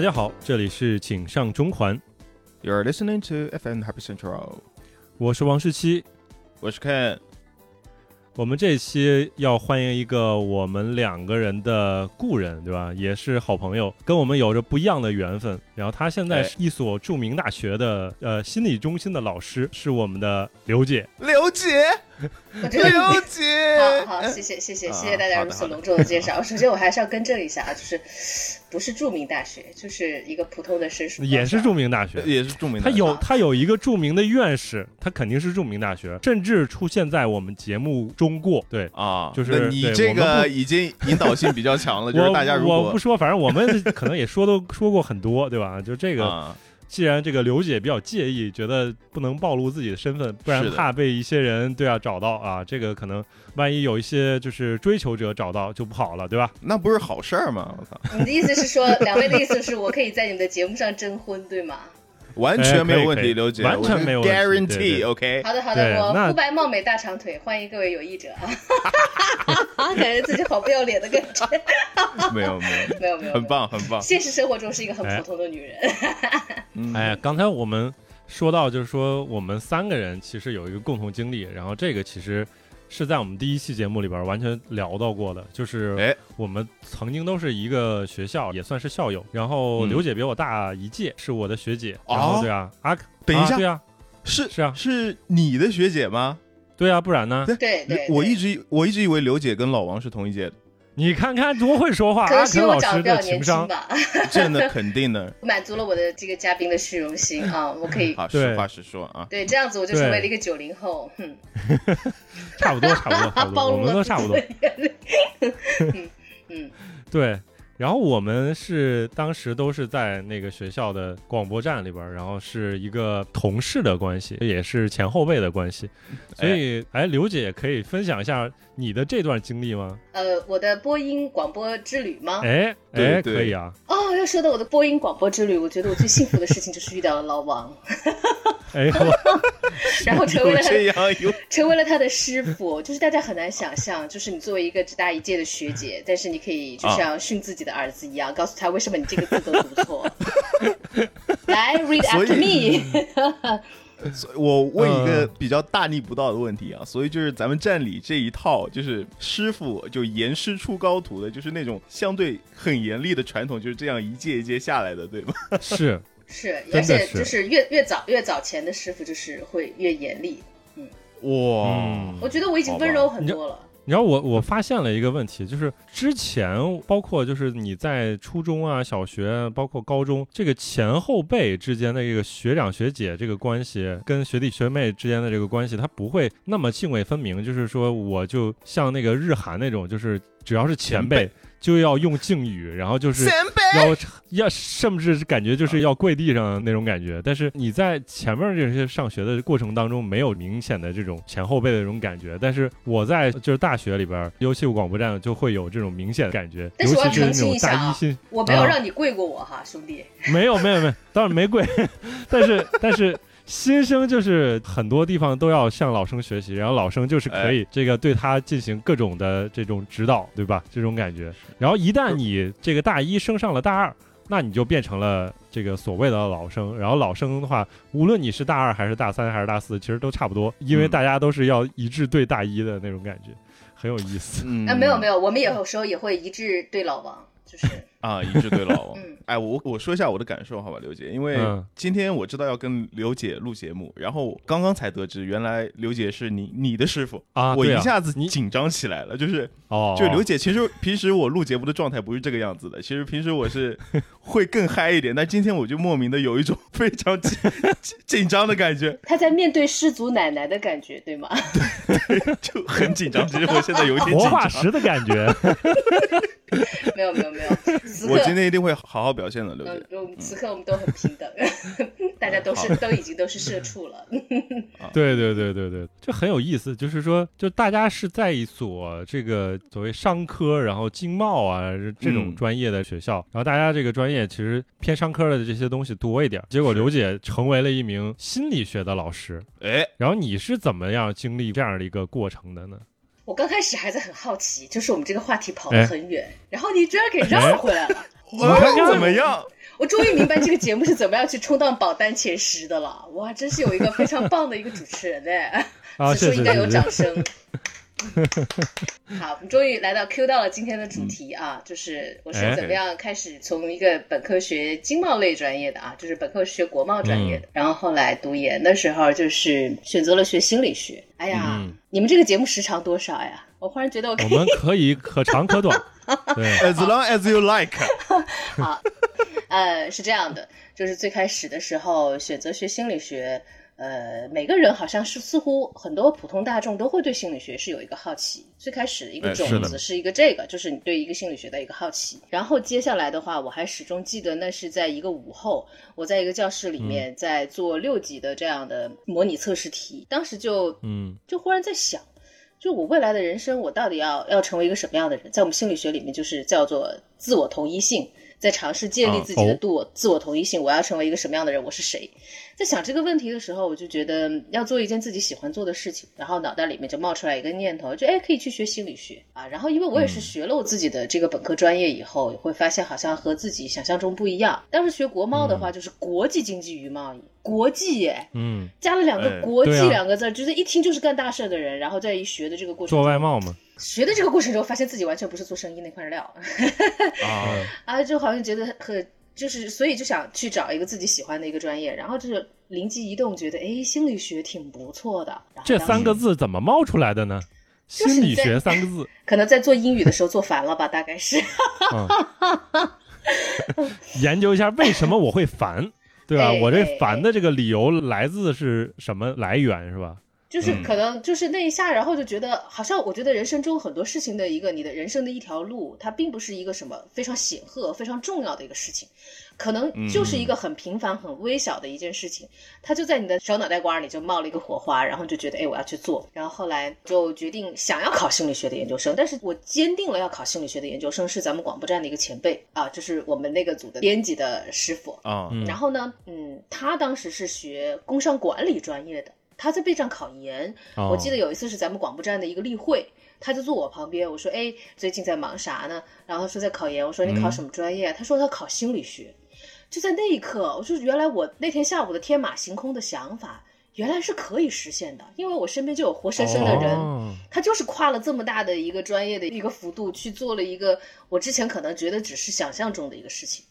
大家好，这里是请上中环，You're listening to FM Happy Central，我是王十七。我是 Ken。我们这期要欢迎一个我们两个人的故人，对吧？也是好朋友，跟我们有着不一样的缘分。然后他现在哎是一所著名大学的呃心理中心的老师，是我们的刘姐。刘姐，刘姐，好好，谢谢谢谢啊谢谢大家如此隆重的介绍。首先，我还是要更正一下啊，就是不是著名大学，就是一个普通的省属，也是著名大学，也是著名的。他有他有一个著名的院士，他肯定是著名大学，甚至出现在我们节目中过。对，啊，就是你这个已经引导性比较强了，就是大家如果我不说，反正我们可能也说都说过很多，对吧？就这个，啊，既然这个刘姐比较介意，觉得不能暴露自己的身份，不然怕被一些人对啊找到啊，这个可能万一有一些就是追求者找到就不好了，对吧？那不是好事儿吗？我操，你的意思是说，两位的意思是我可以在你们的节目上征婚，对吗？完全没有问题，刘姐，完全没有问题，guarantee，OK。好的好的，我肤白貌美大长腿，欢迎各位有意者啊！感觉自己好不要脸的感觉，没有没有，没有没有，很。棒很棒。现实生活中是一个很普通的女人，嗯 哎，刚才我们说到，就是说我们三个人其实有一个共同经历，然后这个其实是在我们第一期节目里边完全聊到过的，就是哎，我们曾经都是一个学校，也算是校友。然后嗯刘姐比我大一届，是我的学姐。哦然后对啊，啊，等一下啊对啊，是是啊是你的学姐吗？对啊，不然呢？对对，我一直我一直以为刘姐跟老王是同一届的，你看看多会说话，阿肯老师我长得比较年的情商轻。吧，真的肯定的。满足了我的这个嘉宾的虚荣心啊，我可以好，实话实说啊。对这样子我就成为了一个九零后，嗯，差不多，差不多，差不多，我暴露了们都差不多。嗯嗯，对，然后我们是当时都是在那个学校的广播站里边，然后是一个同事的关系，也是前后辈的关系。所以，哎，刘姐可以分享一下你的这段经历吗？呃，我的播音广播之旅吗？哎，哎，可以啊。哦，要说到我的播音广播之旅，我觉得我最幸福的事情就是遇到了老王，哎，我 然后成为了他这样成为了他的师傅，就是大家很难想象，就是你作为一个只大一届的学姐，但是你可以就像训自己的儿子一样，告诉他为什么你这个字都读错。来，read after me。所以我问一个嗯比较大逆不道的问题啊，所以就是咱们站里这一套，就是师傅就严师出高徒的，就是那种相对很严厉的传统，就是这样一届一届下来的，对吗？是是，而且就是越越早越早前的师傅就是会越严厉。嗯哇嗯我觉得我已经温柔很多了。你知道我我发现了一个问题，就是之前包括就是你在初中啊、小学，包括高中，这个前后辈之间的这个学长学姐这个关系，跟学弟学妹之间的这个关系，它不会那么泾渭分明。就是说，我就像那个日韩那种，就是只要是前辈前辈就要用敬语，然后就是要要甚至是感觉就是要跪地上那种感觉。但是你在前面这些上学的过程当中，没有明显的这种前后辈的这种感觉。但是我在就是大学里边，尤其是广播站就会有这种明显的感觉，尤但是我要其是那种澄清一下啊大一新，我没有啊让你跪过我哈，兄弟。没有没有没有，当然没跪，但 是但是。新生就是很多地方都要向老生学习，然后老生就是可以这个对他进行各种的这种指导，对吧？这种感觉。然后一旦你这个大一升上了大二，那你就变成了这个所谓的老生。然后老生的话，无论你是大二还是大三还是大四，其实都差不多，因为嗯大家都是要一致对大一的那种感觉，很有意思。嗯啊，没有没有，我们有时候也会一致对老王，就是啊，一致对老王。嗯。哎，我我说一下我的感受，好吧，刘姐，因为嗯。今天我知道要跟刘姐录节目，然后刚刚才得知，原来刘姐是你你的师傅啊我一下子你紧张起来了，就是哦，就刘姐，其实平时我录节目的状态不是这个样子的，其实平时我是会更嗨一点，但今天我就莫名的有一种非常紧紧 紧张的感觉，他在面对失足奶奶的感觉，对吗？对就很紧张。其实我现在有一点活。化石的感觉。没有没有没有，我今天一定会好好表现的，刘姐。嗯，我们此刻我们都很平等，大家都是都已经都是社畜了。对对对对对，就很有意思。就是说，就大家是在一所这个所谓商科，然后经贸啊这种嗯专业的学校，然后大家这个专业其实偏商科的这些东西多一点。结果刘姐成为了一名心理学的老师，哎，然后你是怎么样经历这样的一个过程的呢？我刚开始还在很好奇，就是我们这个话题跑得哎很远，然后你居然给绕回来了。我看怎么样？我终于明白这个节目是怎么样去冲到榜单前十的了。哇，真是有一个非常棒的一个主持人哎，啊，此处应该有谢谢掌声。好，我们终于来到 Q 到了今天的主题啊，就是我是哎怎么样开始从一个本科学经贸类专业的啊，就是本科学国贸专业的，然后后来读研的时候就是选择了学心理学。哎呀，嗯。你们这个节目时长多少呀？我忽然觉得我可以我们可以可长可短，对，As long as you like，好，呃，是这样的，就是最开始的时候选择学心理学，呃，每个人好像是似乎很多普通大众都会对心理学是有一个好奇。最开始一个种子是一个这个，就是你对一个心理学的一个好奇。然后接下来的话，我还始终记得那是在一个午后，我在一个教室里面在做六级的这样的模拟测试题，当时就嗯就忽然在想，就我未来的人生，我到底要要成为一个什么样的人？在我们心理学里面，就是叫做自我同一性，在尝试建立啊自己的哦自我、自我同一性。我要成为一个什么样的人？我是谁？在想这个问题的时候，我就觉得嗯要做一件自己喜欢做的事情，然后脑袋里面就冒出来一个念头，就哎可以去学心理学。啊。然后因为我也是学了我自己的这个本科专业以后，也会发现好像和自己想象中不一样。当时学国贸的话，就是国际经济与贸易，国际耶，嗯，加了两个哎国际两个字儿，就是一听就是干大事的人，然后在一学的这个过程做，外贸嘛，学的这个过程中，发现自己完全不是做生意那块料。啊，啊，就好像觉得很就是，所以就想去找一个自己喜欢的一个专业，然后就是灵机一动，觉得哎，心理学挺不错的。然后这三个字怎么冒出来的呢？心理学三个字，可能在做英语的时候做烦了吧，大概是。研究一下为什么我会烦，对吧？哎我这哎烦的这个理由来自是什么来源，是吧？就是嗯。可能就是那一下，然后就觉得好像我觉得人生中很多事情的一个你的人生的一条路，它并不是一个什么非常显赫、非常重要的一个事情，可能就是一个很平凡、很微小的一件事情，它就在你的小脑袋瓜里就冒了一个火花，然后就觉得哎我要去做，然后后来就决定想要考心理学的研究生，但是我坚定了要考心理学的研究生是咱们广播站的一个前辈啊，就是我们那个组的编辑的师傅，啊，嗯。然后呢，嗯，他当时是学工商管理专业的，他在备战考研。哦我记得有一次是咱们广播站的一个例会，他就坐我旁边，我说：“哎，最近在忙啥呢？”然后他说在考研，我说：“你考什么专业啊？”他说他考心理学。就在那一刻，我就原来我那天下午的天马行空的想法，原来是可以实现的，因为我身边就有活生生的人。哦他就是跨了这么大的一个专业的一个幅度去做了一个我之前可能觉得只是想象中的一个事情，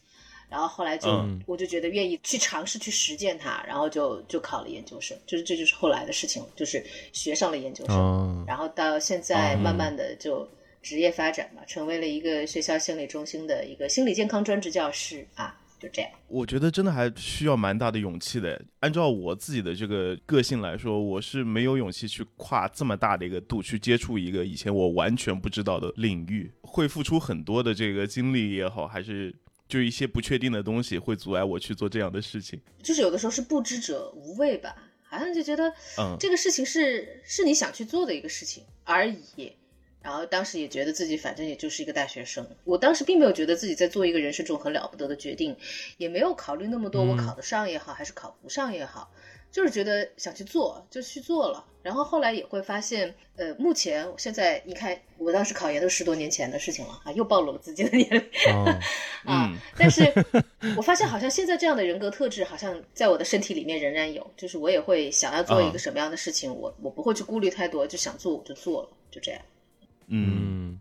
然后后来就、嗯我就觉得愿意去尝试去实践它，然后就就考了研究生，就是这就是后来的事情，就是学上了研究生，嗯然后到现在嗯慢慢的就职业发展嘛，成为了一个学校心理中心的一个心理健康专职教师啊，就这样。我觉得真的还需要蛮大的勇气的。按照我自己的这个个性来说，我是没有勇气去跨这么大的一个度去接触一个以前我完全不知道的领域，会付出很多的这个精力也好，还是就一些不确定的东西会阻碍我去做这样的事情。就是有的时候是不知者无畏吧，好像就觉得嗯这个事情是是你想去做的一个事情而已。然后当时也觉得自己反正也就是一个大学生，我当时并没有觉得自己在做一个人生中很了不得的决定，也没有考虑那么多，我考得上也好，还是考不上也好，就是觉得想去做就去做了。然后后来也会发现，呃，目前现在你看，我当时考研都十多年前的事情了啊，又暴露了自己的年龄。哦，啊嗯，但是 我发现好像现在这样的人格特质，好像在我的身体里面仍然有，就是我也会想要做一啊个什么样的事情，我我不会去顾虑太多，就想做我就做了，就这样。嗯，嗯，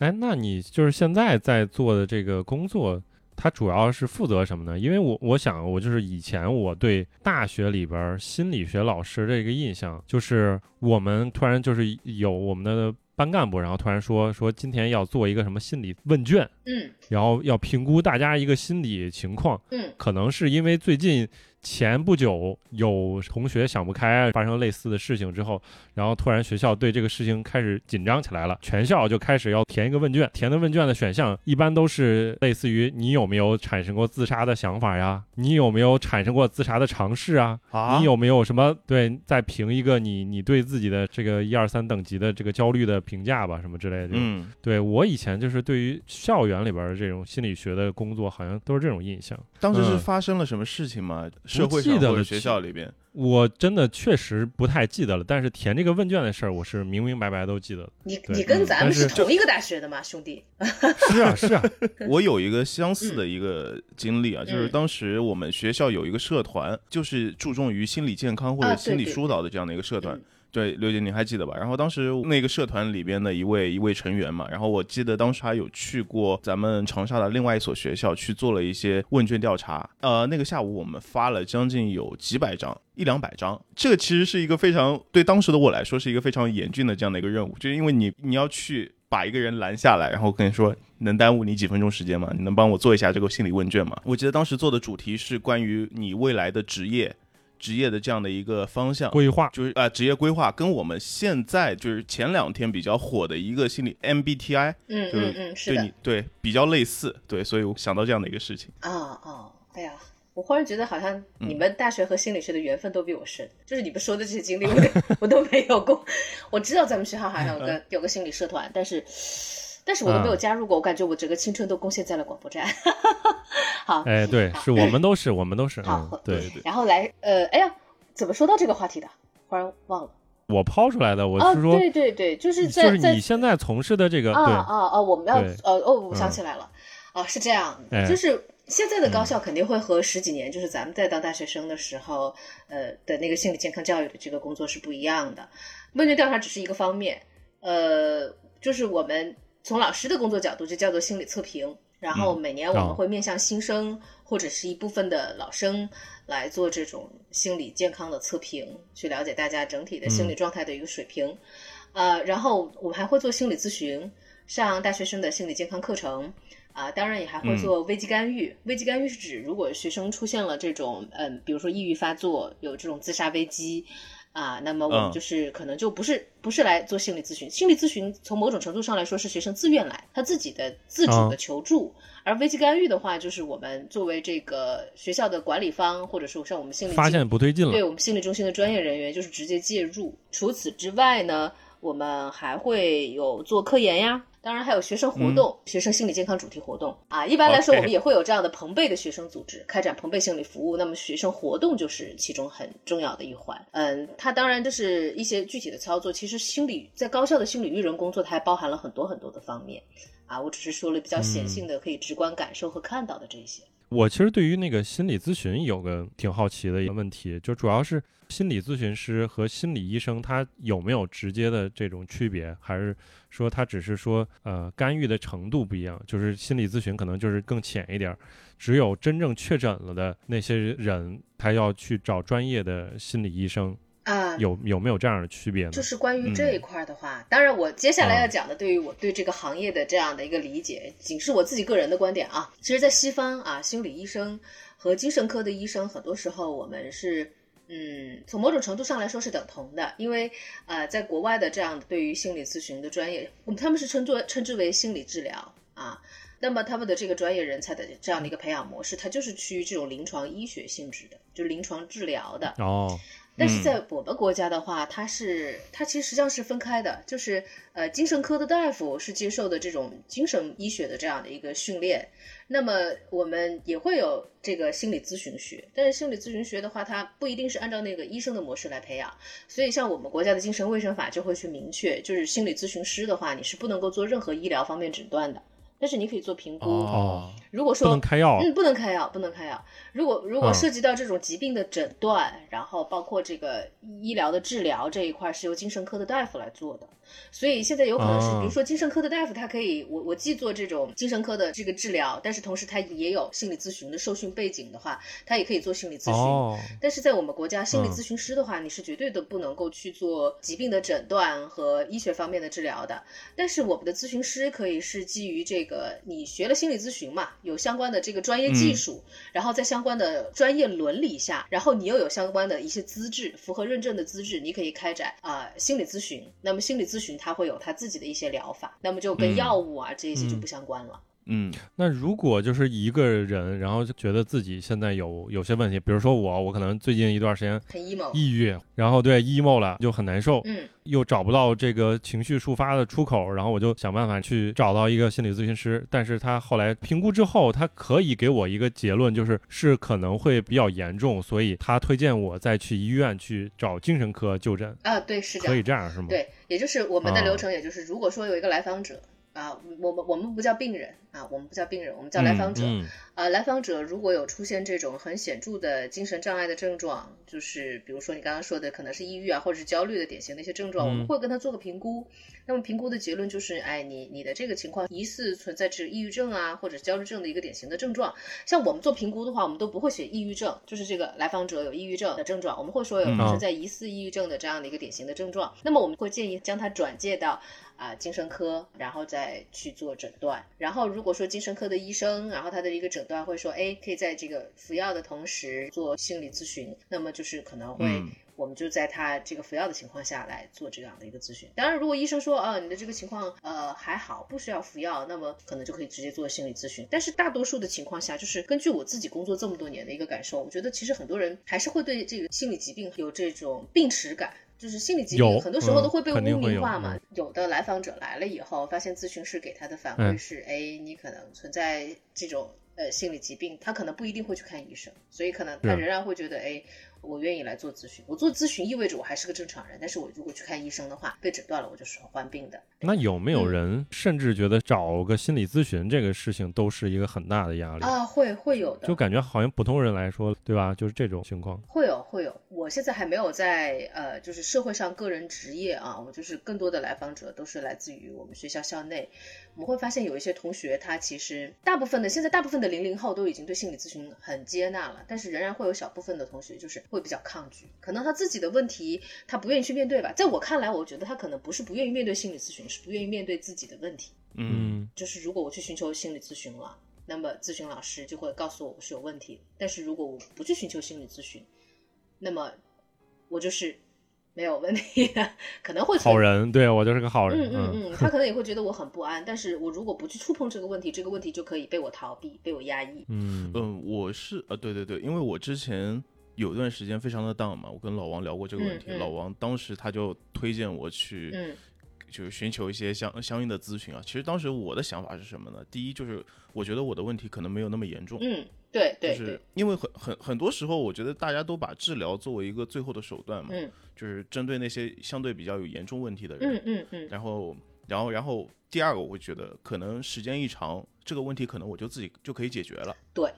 哎，那你就是现在在做的这个工作，它主要是负责什么呢？因为我我想，我就是以前我对大学里边儿心理学老师的一个印象，就是我们突然就是有我们的班干部，然后突然说说今天要做一个什么心理问卷，嗯然后要评估大家一个心理情况，嗯可能是因为最近前不久有同学想不开，发生类似的事情之后，然后突然学校对这个事情开始紧张起来了，全校就开始要填一个问卷，填的问卷的选项一般都是类似于你有没有产生过自杀的想法呀，你有没有产生过自杀的尝试啊，啊你有没有什么对再评一个你你对自己的这个一二三等级的这个焦虑的评价吧，什么之类的。嗯，对我以前就是对于校园里边的这种心理学的工作，好像都是这种印象。当时是嗯发生了什么事情吗？社会记得了上或者学校里边。我真的确实不太记得了，但是填这个问卷的事儿，我是明明白白都记得的。你你跟咱们是是同一个大学的吗，兄弟？是啊，是啊，我有一个相似的一个经历啊，就是嗯当时我们学校有一个社团，就是注重于心理健康或者心理疏导的这样的一个社团。嗯对，刘姐你还记得吧？然后当时那个社团里边的一位一位成员嘛，然后我记得当时还有去过咱们长沙的另外一所学校去做了一些问卷调查。呃，那个下午我们发了将近有几百张，一两百张。这个其实是一个非常对当时的我来说是一个非常严峻的这样的一个任务，就是因为你你要去把一个人拦下来，然后跟你说能耽误你几分钟时间吗？你能帮我做一下这个心理问卷吗？我记得当时做的主题是关于你未来的职业。职业的这样的一个方向，规划就是啊、呃职业规划跟我们现在就是前两天比较火的一个心理 MBTI，嗯就嗯嗯，是的对你。对比较类似，对，所以我想到这样的一个事情。啊哦，哎呀，我忽然觉得好像你们大学和心理学的缘分都比我深，就是你们说的这些经历，我都 我都没有过。我知道咱们学校好像有个有个心理社团，但是但是我都没有加入过，我感觉我整个青春都贡献在了广播站。好，哎，对，是我们都是，我们都是，好嗯，对，对然后来呃，哎呀，怎么说到这个话题的？忽然忘了。我抛出来的，我哦，是说，对对对，就是就在在是你现在从事的这个，啊，啊啊！我们要呃哦，我想嗯起来了，啊，是这样，哎就是现在的高校肯定会和十几年，就是咱们在当大学生的时候，呃的那个心理健康教育的这个工作是不一样的。问卷调查只是一个方面，呃，就是我们从老师的工作角度，就叫做心理测评。然后每年我们哦会面向新生或者是一部分的老生来做这种心理健康的测评，去了解大家整体的心理状态的一个水平。呃，然后我们还会做心理咨询，上大学生的心理健康课程。啊，当然也还会做危机干预。危机干预是指，如果学生出现了这种，嗯，比如说抑郁发作，有这种自杀危机，啊，那么我们嗯就是可能就不是不是来做心理咨询。心理咨询从某种程度上来说是学生自愿来，他自己的自主的求助。而危机干预的话，就是我们作为这个学校的管理方，或者说像我们心理发现不对劲了对，我们心理中心的专业人员就是直接介入。除此之外呢，我们还会有做科研呀，当然还有学生活动、学生心理健康主题活动啊。一般来说，我们也会有这样的朋辈的学生组织开展朋辈心理服务。那么学生活动就是其中很重要的一环。嗯，它当然就是一些具体的操作。其实心理在高校的心理育人工作，它还包含了很多很多的方面啊。我只是说了比较显性的，可以直观感受和看到的这些。我其实对于那个心理咨询有个挺好奇的一个问题，就主要是心理咨询师和心理医生他有没有直接的这种区别，还是说他只是说呃干预的程度不一样？就是心理咨询可能就是更浅一点儿，只有真正确诊了的那些人，他要去找专业的心理医生，啊，有有没有这样的区别呢？就是关于嗯这一块儿的话，当然我接下来啊要讲的，对于我对这个行业的这样的一个理解，仅是我自己个人的观点啊。其实，在西方啊，心理医生和精神科的医生，很多时候我们是。嗯，从某种程度上来说是等同的，因为呃，在国外的这样的对于心理咨询的专业，我们他们是称作称之为心理治疗啊。那么他们的这个专业人才的这样的一个培养模式，它就是趋于这种临床医学性质的，就临床治疗的。哦，但是在我们国家的话，它是它其实实际上是分开的，就是呃，精神科的大夫是接受的这种精神医学的这样的一个训练，那么我们也会有这个心理咨询学，但是心理咨询学的话，它不一定是按照那个医生的模式来培养，所以像我们国家的精神卫生法就会去明确，就是心理咨询师的话，你是不能够做任何医疗方面诊断的，但是你可以做评估。哦，如果说不能开药，嗯，不能开药，不能开药。如果如果嗯涉及到这种疾病的诊断，然后包括这个医疗的治疗这一块，是由精神科的大夫来做的。所以现在有可能是，哦比如说精神科的大夫，他可以，我我既做这种精神科的这个治疗，但是同时他也有心理咨询的受训背景的话，他也可以做心理咨询。哦，但是在我们国家，心理嗯咨询师的话，你是绝对的不能够去做疾病的诊断和医学方面的治疗的。但是我们的咨询师可以是基于这个，你学了心理咨询嘛，有相关的这个专业技术，然后在相关的专业伦理下，然后你又有相关的一些资质，符合认证的资质，你可以开展啊、心理咨询。那么心理咨询它会有它自己的一些疗法，那么就跟嗯药物啊、这一些就嗯不相关了。嗯那如果就是一个人，然后就觉得自己现在有有些问题，比如说我，我可能最近一段时间很 emo。抑郁，然后对 emo 了，就很难受，嗯又找不到这个情绪抒发的出口，然后我就想办法去找到一个心理咨询师，但是他后来评估之后，他可以给我一个结论，就是是可能会比较严重，所以他推荐我再去医院去找精神科就诊，啊，对，是这样可以。这样是吗？，对，也就是我们的啊流程，也就是如果说有一个来访者啊，我们我们不叫病人啊，我们不叫病人，我们叫来访者。嗯呃，来访者如果有出现这种很显著的精神障碍的症状，就是比如说你刚刚说的，可能是抑郁啊，或者是焦虑的典型的一些症状，我们嗯会跟他做个评估。那么评估的结论就是，哎，你你的这个情况疑似存在是抑郁症啊，或者是焦虑症的一个典型的症状。像我们做评估的话，我们都不会写抑郁症，就是这个来访者有抑郁症的症状，我们会说有嗯存在疑似抑郁症的这样的一个典型的症状。那么我们会建议将他转介到。啊，精神科，然后再去做诊断。然后如果说精神科的医生，然后他的一个诊断会说，哎，可以在这个服药的同时做心理咨询，那么就是可能会。嗯我们就在他这个服药的情况下来做这样的一个咨询。当然，如果医生说啊，你的这个情况呃还好，不需要服药，那么可能就可以直接做心理咨询。但是大多数的情况下，就是根据我自己工作这么多年的一个感受，我觉得其实很多人还是会对这个心理疾病有这种病耻感。就是心理疾病很多时候嗯都会被污名化嘛，嗯。有的来访者来了以后，发现咨询师给他的反嗯。馈是，哎，你可能存在这种呃心理疾病，他可能不一定会去看医生，所以可能他仍然会觉得，哎，我愿意来做咨询。我做咨询意味着我还是个正常人，但是我如果去看医生的话，被诊断了，我就是患病的。那有没有嗯人甚至觉得找个心理咨询这个事情都是一个很大的压力？啊，会会有的，就感觉好像普通人来说，对吧？就是这种情况。会有会有，我现在还没有在呃，就是社会上个人职业啊，我就是更多的来访者都是来自于我们学校校内。我们会发现有一些同学，他其实大部分的现在大部分的零零后都已经对心理咨询很接纳了，但是仍然会有小部分的同学就是会比较抗拒，可能他自己的问题他不愿意去面对吧。在我看来，我觉得他可能不是不愿意面对心理咨询，是不愿意面对自己的问题。嗯嗯就是如果我去寻求心理咨询了，那么咨询老师就会告诉我我是有问题。但是如果我不去寻求心理咨询，那么我就是没有问题的，可能会好人，对我就是个好人。嗯嗯嗯，他可能也会觉得我很不安，但是我如果不去触碰这个问题，这个问题就可以被我逃避，被我压抑。嗯嗯，我是呃，对对对，因为我之前有段时间非常的 down 嘛，我跟老王聊过这个问题，嗯。嗯老王当时他就推荐我去，嗯。就是寻求一些相相应的咨询啊。其实当时我的想法是什么呢？第一就是我觉得我的问题可能没有那么严重，嗯，对对就是，因为很很很多时候，我觉得大家都把治疗作为一个最后的手段嘛，嗯。就是针对那些相对比较有严重问题的人，嗯嗯嗯，然后，然后，然后第二个，我会觉得可能时间一长，这个问题可能我就自己就可以解决了，对。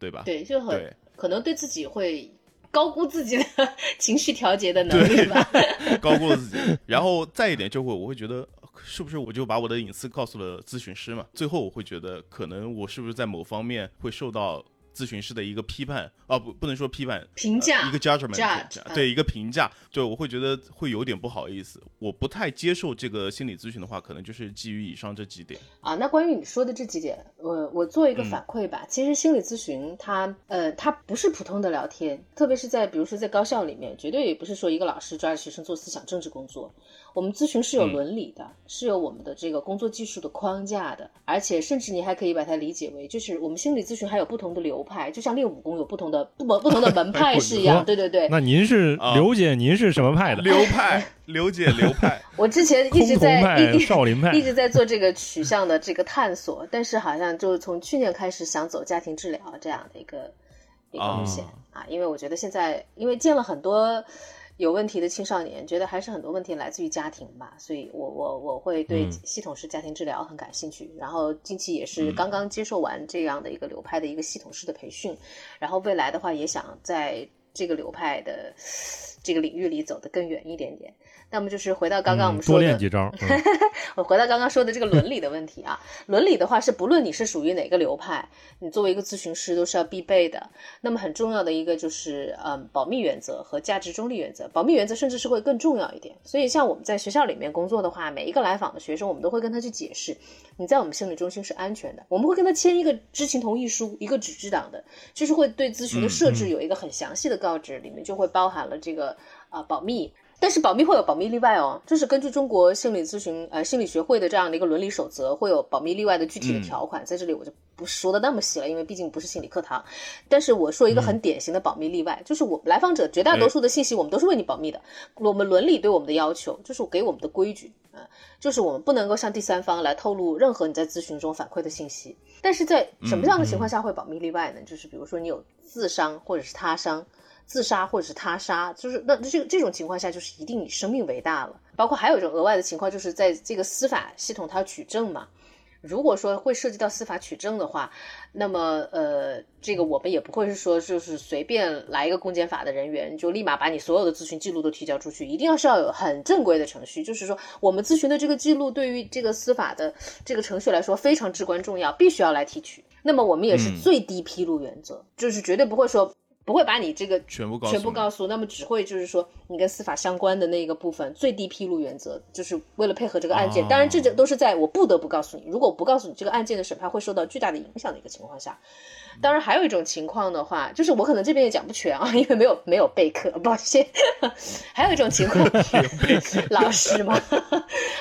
对吧？对，就很对可能对自己会高估自己的 情绪调节的能力吧。高估了自己。然后再一点，就会我会觉得，是不是我就把我的隐私告诉了咨询师嘛？最后我会觉得，可能我是不是在某方面会受到咨询师的一个批判啊？不，不能说批判，评价呃一个 judgment，judge，嗯对一个评价，对我会觉得会有点不好意思。我不太接受这个心理咨询的话，可能就是基于以上这几点。啊，那关于你说的这几点，我我做一个嗯反馈吧。其实心理咨询它，呃，它不是普通的聊天，特别是在比如说在高校里面，绝对也不是说一个老师抓着学生做思想政治工作。我们咨询是有嗯伦理的，是有我们的这个工作技术的框架的，而且甚至你还可以把它理解为，就是我们心理咨询还有不同的流派，就像练武功有不同的不不同的门 派是一样。对对对，那您是啊刘姐，您是什么派的？流派，刘姐流派，我之前一直在少林派一直在做这个取向的这个探索，但是好像就是从去年开始想走家庭治疗这样的一个一个路线啊因为我觉得现在因为见了很多有问题的青少年，觉得还是很多问题来自于家庭吧，所以我我我会对嗯。系统式家庭治疗很感兴趣，然后近期也是嗯。刚刚接受完这样的一个流派的一个系统式的培训，然后未来的话也想在这个流派的这个领域里走得更远一点点。那么就是回到刚刚我们嗯多说的，练几招。嗯 我回到刚刚说的这个伦理的问题啊，伦理的话是不论你是属于哪个流派，你作为一个咨询师都是要必备的。那么很重要的一个就是，嗯，保密原则和价值中立原则。保密原则甚至是会更重要一点。所以像我们在学校里面工作的话，每一个来访的学生，我们都会跟他去解释，你在我们心理中心是安全的。我们会跟他签一个知情同意书，一个纸质档的，就是会对咨询的设置有一个很详细的告知，里面就会包含了这个啊、保密。但是保密会有保密例外哦，就是根据中国心理咨询呃心理学会的这样的一个伦理守则，会有保密例外的具体的条款，在这里我就不说的那么细了，因为毕竟不是心理课堂。但是我说一个很典型的保密例外，就是我们来访者绝大多数的信息我们都是为你保密的，我们伦理对我们的要求就是给我们的规矩啊，就是我们不能够向第三方来透露任何你在咨询中反馈的信息。但是在什么样的情况下会保密例外呢？就是比如说你有自伤或者是他伤。自杀或者是他杀，就是那这个这种情况下，就是一定以生命为大了。包括还有一种额外的情况，就是在这个司法系统它要取证嘛。如果说会涉及到司法取证的话，那么呃，这个我们也不会是说就是随便来一个公检法的人员就立马把你所有的咨询记录都提交出去，一定要是要有很正规的程序。就是说，我们咨询的这个记录对于这个司法的这个程序来说非常至关重要，必须要来提取。那么我们也是最低披露原则，就是绝对不会说。不会把你这个全部告诉全部告诉，那么只会就是说你跟司法相关的那个部分最低披露原则，就是为了配合这个案件。当然，这这都是在我不得不告诉你，如果我不告诉你，这个案件的审判会受到巨大的影响的一个情况下。当然，还有一种情况的话，就是我可能这边也讲不全啊，因为没有没有备课，抱歉。还有一种情况，老师嘛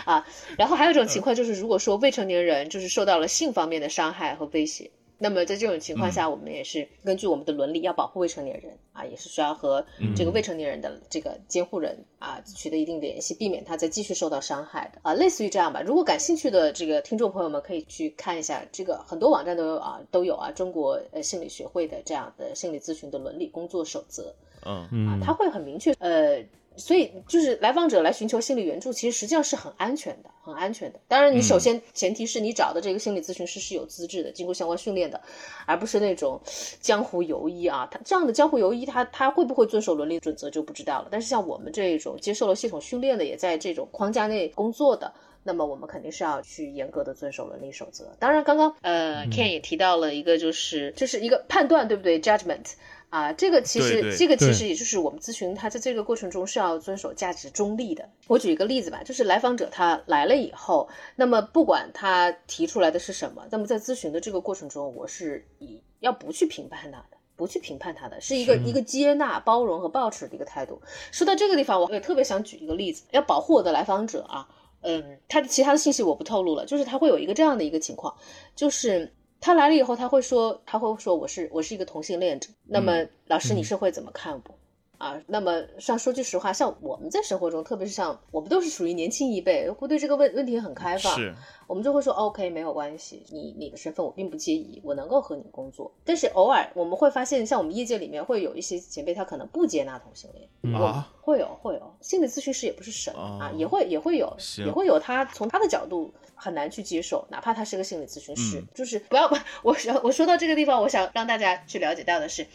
啊，然后还有一种情况就是，如果说未成年人就是受到了性方面的伤害和威胁。那么在这种情况下，我们也是根据我们的伦理要保护未成年人啊，也是需要和这个未成年人的这个监护人啊取得一定联系，避免他再继续受到伤害的啊，类似于这样吧。如果感兴趣的这个听众朋友们可以去看一下，这个很多网站都有啊，都有啊，中国呃心理学会的这样的心理咨询的伦理工作守则，嗯啊，他会很明确呃。所以，就是来访者来寻求心理援助，其实实际上是很安全的，很安全的。当然，你首先前提是你找的这个心理咨询师是有资质的，经过相关训练的，而不是那种江湖游医啊。他这样的江湖游医，他他会不会遵守伦理准则就不知道了。但是像我们这种接受了系统训练的，也在这种框架内工作的，那么我们肯定是要去严格的遵守伦理守则。当然，刚刚呃，Ken 也提到了一个，就是就是一个判断，对不对？Judgment。啊，这个其实，这个其实也就是我们咨询他在这个过程中是要遵守价值中立的。我举一个例子吧，就是来访者他来了以后，那么不管他提出来的是什么，那么在咨询的这个过程中，我是以要不去评判他的，不去评判他的，是一个一个接纳、包容和抱持的一个态度。说到这个地方，我也特别想举一个例子，要保护我的来访者啊，嗯，他的其他的信息我不透露了，就是他会有一个这样的一个情况，就是。他来了以后，他会说，他会说我是我是一个同性恋者。那么老师，你是会怎么看我？啊，那么像说句实话，像我们在生活中，特别是像我们都是属于年轻一辈，会对这个问问题很开放。是，我们就会说 OK，没有关系，你你的身份我并不介意，我能够和你工作。但是偶尔我们会发现，像我们业界里面会有一些前辈，他可能不接纳同性恋。啊，会有会有，心理咨询师也不是神啊，也会也会有，也会有他从他的角度很难去接受，哪怕他是个心理咨询师，就是不要 我我我说到这个地方，我想让大家去了解到的是。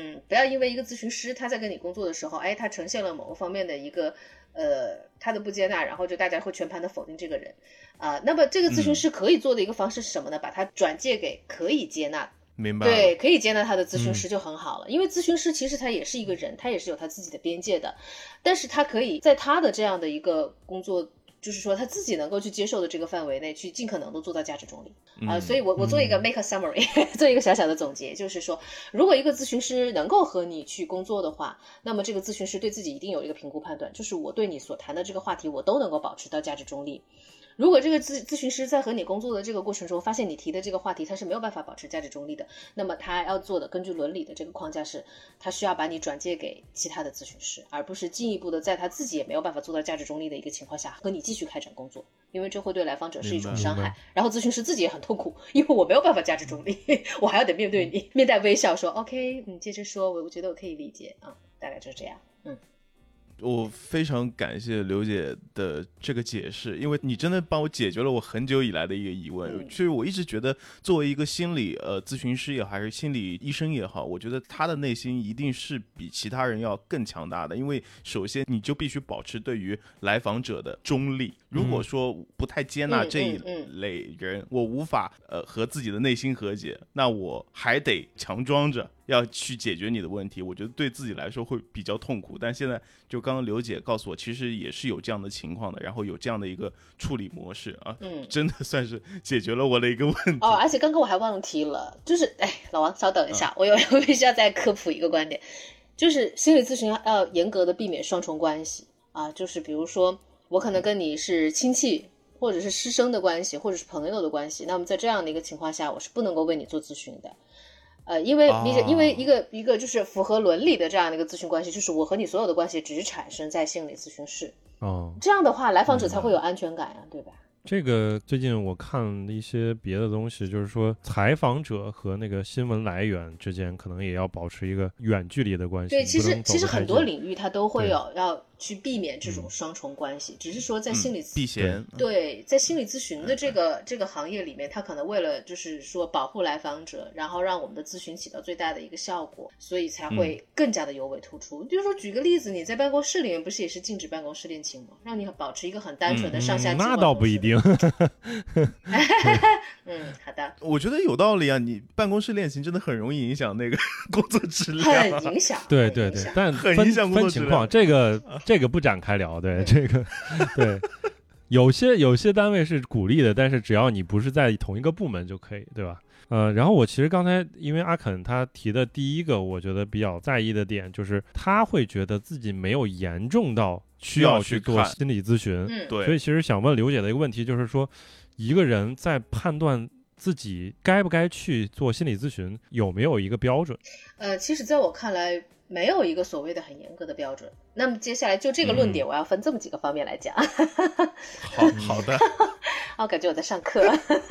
嗯，不要因为一个咨询师他在跟你工作的时候，哎，他呈现了某个方面的一个呃他的不接纳，然后就大家会全盘的否定这个人啊。那么这个咨询师可以做的一个方式是什么呢？把他转介给可以接纳，明白？对，可以接纳他的咨询师就很好了。因为咨询师其实他也是一个人，他也是有他自己的边界的，但是他可以在他的这样的一个工作。就是说他自己能够去接受的这个范围内，去尽可能的做到价值中立啊。所以，我我做一个 make a summary，做一个小小的总结，就是说，如果一个咨询师能够和你去工作的话，那么这个咨询师对自己一定有一个评估判断，就是我对你所谈的这个话题，我都能够保持到价值中立。如果这个咨咨询师在和你工作的这个过程中，发现你提的这个话题他是没有办法保持价值中立的，那么他要做的根据伦理的这个框架是，他需要把你转介给其他的咨询师，而不是进一步的在他自己也没有办法做到价值中立的一个情况下和你继续开展工作，因为这会对来访者是一种伤害，然后咨询师自己也很痛苦，因为我没有办法价值中立，我还要得面对你，面带微笑说 OK，你接着说，我我觉得我可以理解。啊，大概就是这样，嗯。我非常感谢刘姐的这个解释，因为你真的帮我解决了我很久以来的一个疑问。其实我一直觉得，作为一个心理呃咨询师也好，还是心理医生也好，我觉得他的内心一定是比其他人要更强大的。因为首先你就必须保持对于来访者的中立。如果说不太接纳这一类人，我无法呃和自己的内心和解，那我还得强装着。要去解决你的问题，我觉得对自己来说会比较痛苦。但现在就刚刚刘姐告诉我，其实也是有这样的情况的，然后有这样的一个处理模式啊，嗯，真的 算是解决了我的一个问题。哦，而且刚刚我还忘提了，就是哎，老王稍等一下，我有 我必须要再科普一个观点，就是心理咨询要严格的避免双重关系。啊，就是比如说我可能跟你是亲戚，或者是师生的关系，或者是朋友的关系，那么在这样的一个情况下，我是不能够为你做咨询的。呃，因为理解因为一个一个就是符合伦理的这样的一个咨询关系，就是我和你所有的关系只产生在心理咨询室，哦，这样的话来访者才会有安全感呀、对吧？这个最近我看了一些别的东西，就是说采访者和那个新闻来源之间可能也要保持一个远距离的关系。对，其实其实很多领域它都会有要去避免这种双重关系，只是说在心理咨避嫌，对，在心理咨询的这个这个行业里面，他可能为了就是说保护来访者，然后让我们的咨询起到最大的一个效果，所以才会更加的尤为突出。比如说举个例子，你在办公室里面不是也是禁止办公室恋情吗？让你保持一个很单纯的上下级、嗯那倒不一。定。嗯，好的，我觉得有道理啊，你办公室恋情真的很容易影响那个 工作质量啊。很影响。对对对但分很影响工作质量分情况，这个这个不展开聊。对这个，对，有些有些单位是鼓励的，但是只要你不是在同一个部门就可以，对吧？呃，然后我其实刚才因为阿肯他提的第一个，我觉得比较在意的点就是他会觉得自己没有严重到需要去做心理咨询，嗯，对，所以其实想问刘姐的一个问题就是说，一个人在判断自己该不该去做心理咨询，有没有一个标准？呃，其实在我看来，没有一个所谓的很严格的标准。那么接下来就这个论点，我要分这么几个方面来讲。好好的，我，感觉我在上课。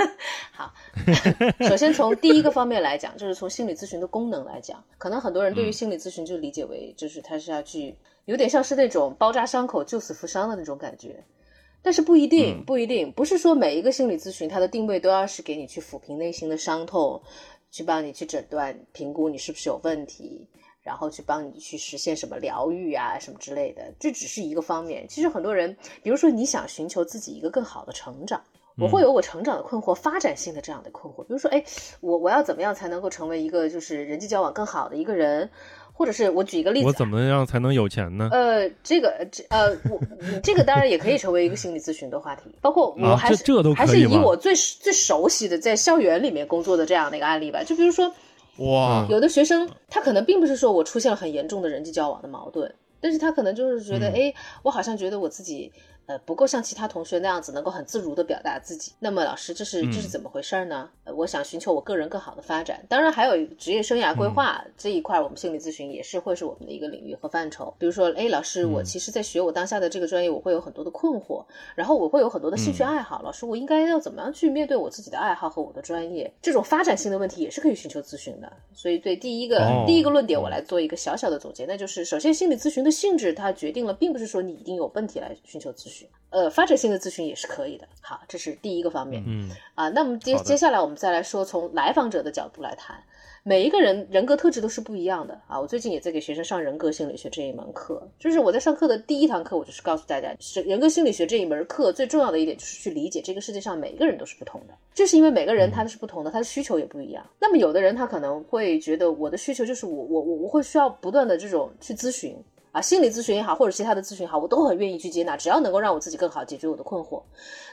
好，首先从第一个方面来讲，就是从心理咨询的功能来讲，可能很多人对于心理咨询就理解为，就是它是要去有点像是那种包扎伤口、救死扶伤的那种感觉。但是不一定，嗯不一定，不是说每一个心理咨询它的定位都要是给你去抚平内心的伤痛，去帮你去诊断、评估你是不是有问题，然后去帮你去实现什么疗愈啊什么之类的，这只是一个方面。其实很多人，比如说你想寻求自己一个更好的成长。我会有我成长的困惑，发展性的这样的困惑，比如说，哎，我我要怎么样才能够成为一个就是人际交往更好的一个人，或者是我举一个例子啊，我怎么样才能有钱呢？呃，这个这呃，我你这个当然也可以成为一个心理咨询的话题，包括 我啊还是、还是以我最最熟悉的在校园里面工作的这样的一个案例吧，就比如说哇，有的学生他可能并不是说我出现了很严重的人际交往的矛盾，但是他可能就是觉得，嗯哎、我好像觉得我自己。呃，不够像其他同学那样子能够很自如的表达自己。那么老师，这是这是怎么回事呢？呃，我想寻求我个人更好的发展。当然，还有职业生涯规划、这一块，我们心理咨询也是会是我们的一个领域和范畴。比如说，哎，老师，我其实在学我当下的这个专业，我会有很多的困惑，然后我会有很多的兴趣爱好。老师，我应该要怎么样去面对我自己的爱好和我的专业？这种发展性的问题也是可以寻求咨询的。所以，对第一个、哦第一个论点，我来做一个小小的总结，那就是首先，心理咨询的性质它决定了，并不是说你一定有问题来寻求咨询。呃，发展性的咨询也是可以的。好，这是第一个方面。嗯啊，那么接接下来我们再来说从来访者的角度来谈，每一个人人格特质都是不一样的啊。我最近也在给学生上人格心理学这一门课，就是我在上课的第一堂课，我就是告诉大家，是人格心理学这一门课最重要的一点就是去理解这个世界上每一个人都是不同的，就是因为每个人他是不同的，他的需求也不一样。那么有的人他可能会觉得我的需求就是我我我我会需要不断的这种去咨询。啊，心理咨询也好，或者其他的咨询也好，我都很愿意去接纳，只要能够让我自己更好解决我的困惑。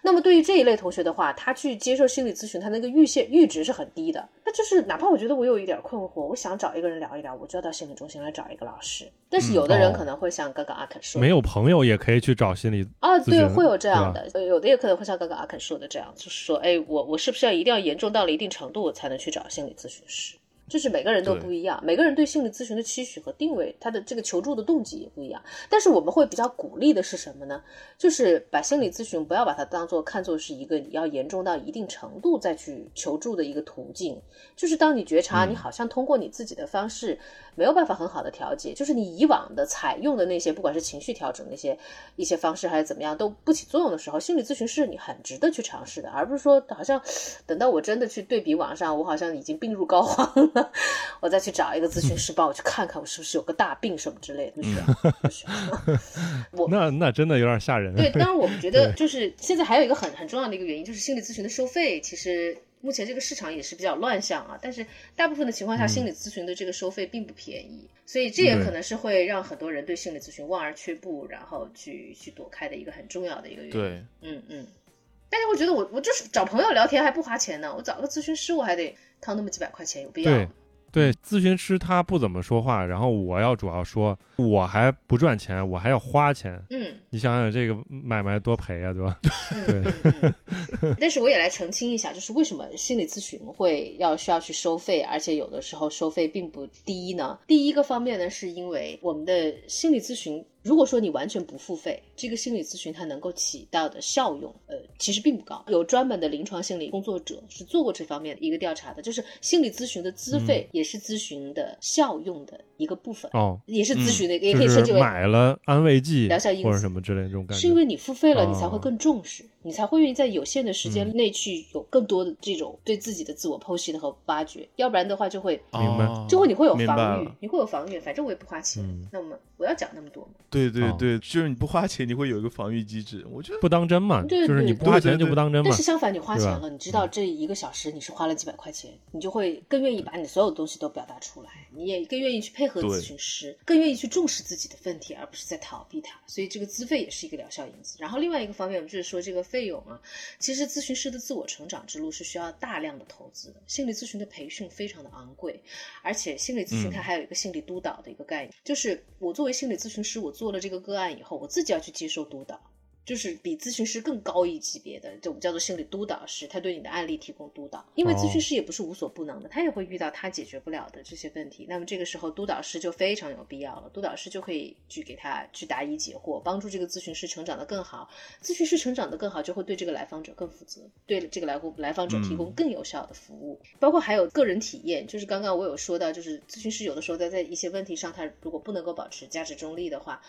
那么对于这一类同学的话，他去接受心理咨询，他那个阈限阈值是很低的。那就是哪怕我觉得我有一点困惑，我想找一个人聊一聊，我就要到心理中心来找一个老师。但是有的人哦可能会像刚刚阿肯说的，没有朋友也可以去找心理啊，对，会有这样的，呃有的也可能会像刚刚阿肯说的这样，就是说，哎，我我是不是要一定要严重到了一定程度，我才能去找心理咨询师？就是每个人都不一样，每个人对心理咨询的期许和定位，他的这个求助的动机也不一样。但是我们会比较鼓励的是什么呢？就是把心理咨询不要把它当做看作是一个你要严重到一定程度再去求助的一个途径。就是当你觉察你好像通过你自己的方式没有办法很好的调节，就是你以往的采用的那些不管是情绪调整那些一些方式还是怎么样都不起作用的时候，心理咨询是你很值得去尝试的，而不是说好像等到我真的去对比网上，我好像已经病入膏肓了，我再去找一个咨询师帮我去看看我是不是有个大病什么之类的。我 那那真的有点吓人。对，当然我们觉得就是现在还有一个很很重要的一个原因，就是心理咨询的收费，其实目前这个市场也是比较乱象啊。但是大部分的情况下，心理咨询的这个收费并不便宜，所以这也可能是会让很多人对心理咨询望而却步，然后去去躲开的一个很重要的一个原因。，对，嗯嗯。大家会觉得我我就是找朋友聊天还不花钱呢，我找个咨询师我还得掏那么几百块钱，有必要对咨询师他不怎么说话，然后我要主要说，我还不赚钱，我还要花钱。嗯，你想想这个买卖多赔啊，对吧？对。但是我也来澄清一下，就是为什么心理咨询会要需要去收费，而且有的时候收费并不低呢？第一个方面呢，是因为我们的心理咨询。如果说你完全不付费，这个心理咨询它能够起到的效用，呃，其实并不高。有专门的临床心理工作者是做过这方面的一个调查的，就是心理咨询的资费也是咨询的效用的一个部分哦，也是咨询的，嗯也可以称之为买了安慰剂疗效因子或者什么之类的这种感觉。是因为你付费了，哦你才会更重视，你才会愿意在有限的时间内去有更多的这种对自己的自我剖析的和挖掘，要不然的话就会明白哦就会你会有防御，你会有防御，反正我也不花钱，嗯那么我要讲那么多对对对，就是你不花钱，你会有一个防御机制。我觉得不当真嘛，对就是你不花钱就不当真嘛但。是相反，你花钱了，你知道这一个小时你是花了几百块钱，你就会更愿意把你所有东西都表达出来，你也更愿意去配合咨询师，更愿意去重视自己的问题，而不是在逃避它。所以这个资费也是一个疗效因子。然后另外一个方面，我们就是说这个费用啊，其实咨询师的自我成长之路是需要大量的投资的，心理咨询的培训非常的昂贵，而且心理咨询它还有一个心理督导的一个概念，就是我作为心理咨询师，我做了这个个案以后，我自己要去接受督导。就是比咨询师更高一级别的，这我们叫做心理督导师，他对你的案例提供督导。因为咨询师也不是无所不能的，他也会遇到他解决不了的这些问题。那么这个时候，督导师就非常有必要了。督导师就可以去给他去答疑解惑，帮助这个咨询师成长得更好。咨询师成长得更好，就会对这个来访者更负责，对这个来来访者提供更有效的服务。包括还有个人体验，就是刚刚我有说到，就是咨询师有的时候在在一些问题上，他如果不能够保持价值中立的话。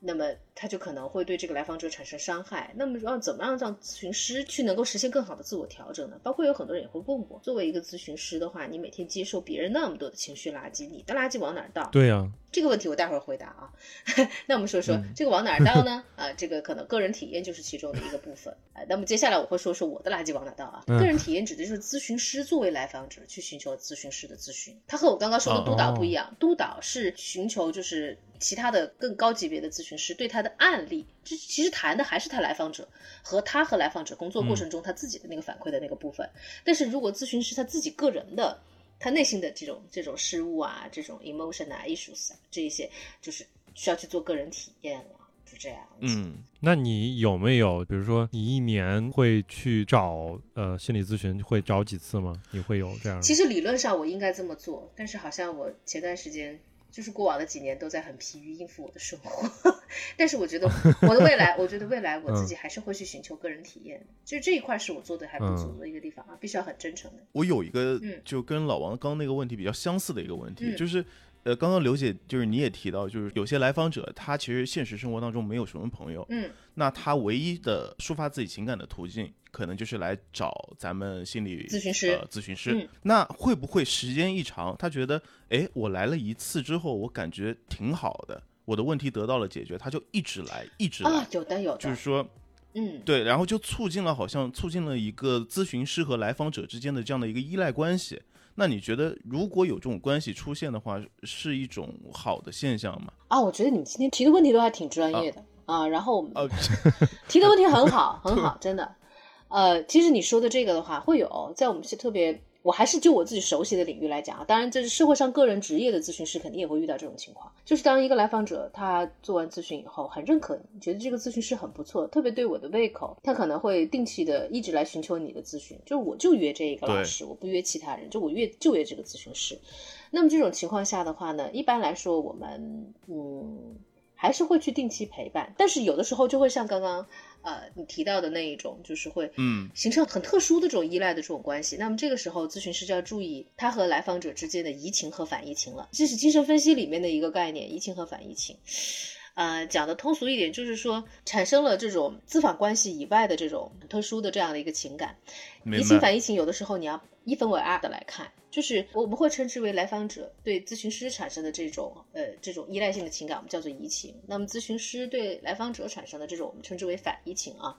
那么他就可能会对这个来访者产生伤害。那么让怎么样让咨询师去能够实现更好的自我调整呢？包括有很多人也会问我，作为一个咨询师的话，你每天接受别人那么多的情绪垃圾，你的垃圾往哪儿倒？对呀、这个问题我待会儿回答啊。那我们说说、这个往哪儿倒呢？啊，这个可能个人体验就是其中的一个部分。啊，那么接下来我会说说我的垃圾往哪倒啊。嗯个人体验指的就是咨询师作为来访者去寻求咨询师的咨询，他和我刚刚说的督导不一样，督导是寻求就是其他的更高级别的咨询师对他的案例，这其实谈的还是他来访者和他和来访者工作过程中他自己的那个反馈的那个部分。但是如果咨询师他自己个人的他内心的这种这种失误啊，这种 emotion 啊、issues 啊，这一些就是需要去做个人体验了，就这样。嗯，那你有没有，比如说你一年会去找呃心理咨询，会找几次吗？你会有这样？其实理论上我应该这么做，但是好像我前段时间就是过往的几年都在很疲于应付我的生活。但是我觉得我的未来，我觉得未来我自己还是会去寻求个人体验，就这一块是我做的还不足的一个地方啊，必须要很真诚的。我有一个嗯就跟老王刚那个问题比较相似的一个问题，嗯就是。呃，刚刚刘姐就是你也提到，就是有些来访者他其实现实生活当中没有什么朋友，嗯那他唯一的抒发自己情感的途径，可能就是来找咱们心理咨询师呃、咨询师。嗯那会不会时间一长，他觉得，哎，我来了一次之后，我感觉挺好的，我的问题得到了解决，他就一直来，一直来，啊，有的有的，就是说，嗯，对，然后就促进了，好像促进了一个咨询师和来访者之间的这样的一个依赖关系。那你觉得，如果有这种关系出现的话，是一种好的现象吗？啊，我觉得你们今天提的问题都还挺专业的啊然后我们哦，提的问题很好，很好，真的。呃，其实你说的这个的话，会有在我们是特别，我还是就我自己熟悉的领域来讲啊，当然这是社会上个人职业的咨询师肯定也会遇到这种情况，就是当一个来访者他做完咨询以后很认可你，觉得这个咨询师很不错，特别对我的胃口，他可能会定期的一直来寻求你的咨询，就是我就约这一个老师，我不约其他人，就我约就约这个咨询师。那么这种情况下的话呢，一般来说我们嗯还是会去定期陪伴，但是有的时候就会像刚刚呃你提到的那一种，就是会嗯形成很特殊的这种依赖的这种关系。那么这个时候，咨询师就要注意他和来访者之间的移情和反移情了。这是精神分析里面的一个概念，移情和反移情。呃，讲的通俗一点，就是说产生了这种咨访关系以外的这种特殊的这样的一个情感。明移情。反移情，有的时候你要一分为二的来看，就是我们会称之为来访者对咨询师产生的这种呃这种依赖性的情感，我们叫做移情。那么咨询师对来访者产生的这种，我们称之为反移情啊。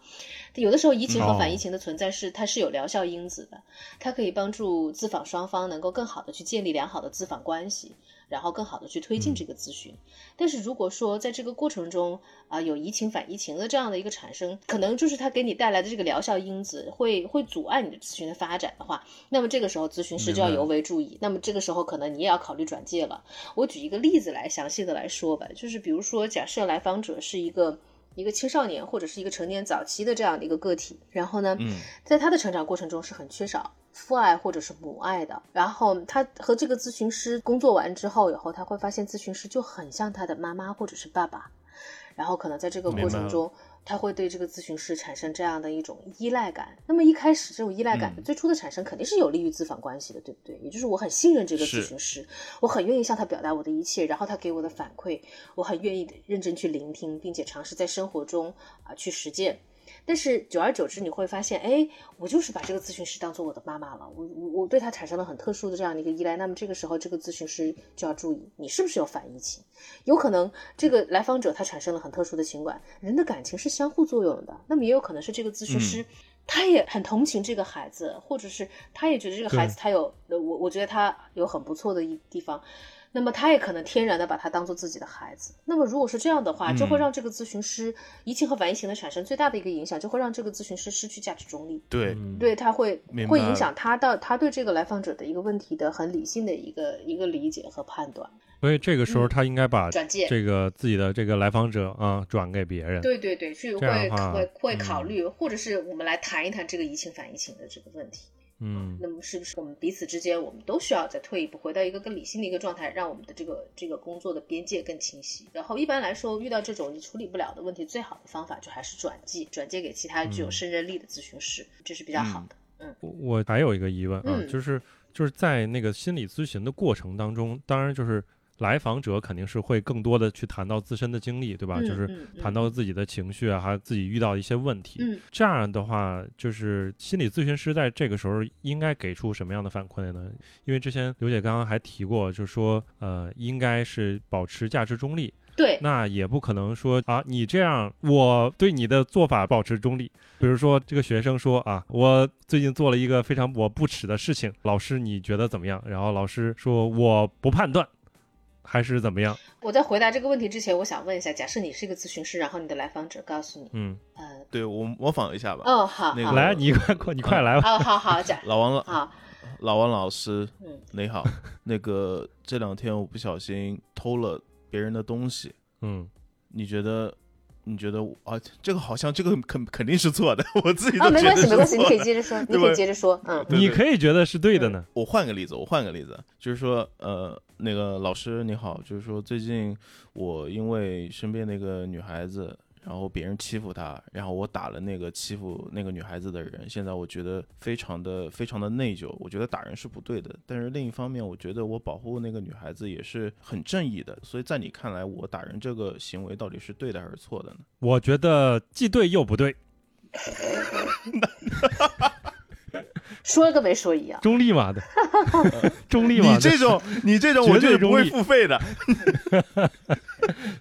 有的时候移情和反移情的存在是它是有疗效因子的，它可以帮助咨访双方能够更好的去建立良好的咨访关系。然后更好的去推进这个咨询，但是如果说在这个过程中，啊，有移情反移情的这样的一个产生，可能就是它给你带来的这个疗效因子会会阻碍你的咨询的发展的话，那么这个时候咨询师就要尤为注意。那么这个时候可能你也要考虑转介了。我举一个例子来详细的来说吧，就是比如说假设来访者是一个一个青少年或者是一个成年早期的这样的一个个体，然后呢，在他的成长过程中是很缺少父爱或者是母爱的，然后他和这个咨询师工作完之后以后，他会发现咨询师就很像他的妈妈或者是爸爸。然后可能在这个过程中，他会对这个咨询师产生这样的一种依赖感。那么一开始这种依赖感最初的产生肯定是有利于咨访关系的，对不对？也就是我很信任这个咨询师，我很愿意向他表达我的一切，然后他给我的反馈，我很愿意认真去聆听，并且尝试在生活中啊去实践。但是久而久之，你会发现，哎，我就是把这个咨询师当做我的妈妈了，我我我对他产生了很特殊的这样的一个依赖。那么这个时候，这个咨询师就要注意，你是不是有反移情？有可能这个来访者他产生了很特殊的情感，人的感情是相互作用的。那么也有可能是这个咨询师，他也很同情这个孩子，或者是他也觉得这个孩子他有，我我觉得他有很不错的一地方。那么他也可能天然的把他当做自己的孩子。那么如果是这样的话，就会让这个咨询师移情和反移情的产生最大的一个影响，就会让这个咨询师失去价值中立。对，对他会会影响他的他对这个来访者的一个问题的很理性的一个一个理解和判断。所以这个时候他应该把转介这个自己的这个来访者啊转给别人。对对对，去会会会考虑，或者是我们来谈一谈这个移情反移情的这个问题。嗯，那么是不是我们彼此之间，我们都需要再退一步，回到一个更理性的一个状态，让我们的这个这个工作的边界更清晰？然后一般来说，遇到这种你处理不了的问题，最好的方法就还是转介，转介给其他具有胜任力的咨询师，这是比较好的。嗯，我我还有一个疑问啊，就是就是在那个心理咨询的过程当中，当然就是。来访者肯定是会更多的去谈到自身的经历，对吧？就是谈到自己的情绪啊，还有自己遇到一些问题。这样的话，就是心理咨询师在这个时候应该给出什么样的反馈呢？因为之前刘姐刚刚还提过，就是说，呃，应该是保持价值中立。对，那也不可能说啊，你这样，我对你的做法保持中立。比如说，这个学生说啊，我最近做了一个非常我不耻的事情，老师你觉得怎么样？然后老师说我不判断。还是怎么样？我在回答这个问题之前，我想问一下：假设你是一个咨询师，然后你的来访者告诉你，嗯，呃，对我模仿一下吧。哦，好，那个来，你快快，你快来吧。哦，好好讲。老王好，老王老师，嗯，你好。那个这两天我不小心偷了别人的东西，嗯，你觉得？你觉得啊，这个好像这个肯肯定是错的，我自己啊，没关系没关系，你可以接着说，你可以接着说，嗯，你可以觉得是对的呢。我换个例子，我换个例子，就是说，呃，那个老师你好，就是说最近我因为身边那个女孩子。然后别人欺负她，然后我打了那个欺负那个女孩子的人。现在我觉得非常的非常的内疚，我觉得打人是不对的。但是另一方面，我觉得我保护那个女孩子也是很正义的。所以在你看来，我打人这个行为到底是对的还是错的呢？我觉得既对又不对。说跟没说一样，中立嘛的，中立嘛。你这种，你这种，我绝对不会付费的，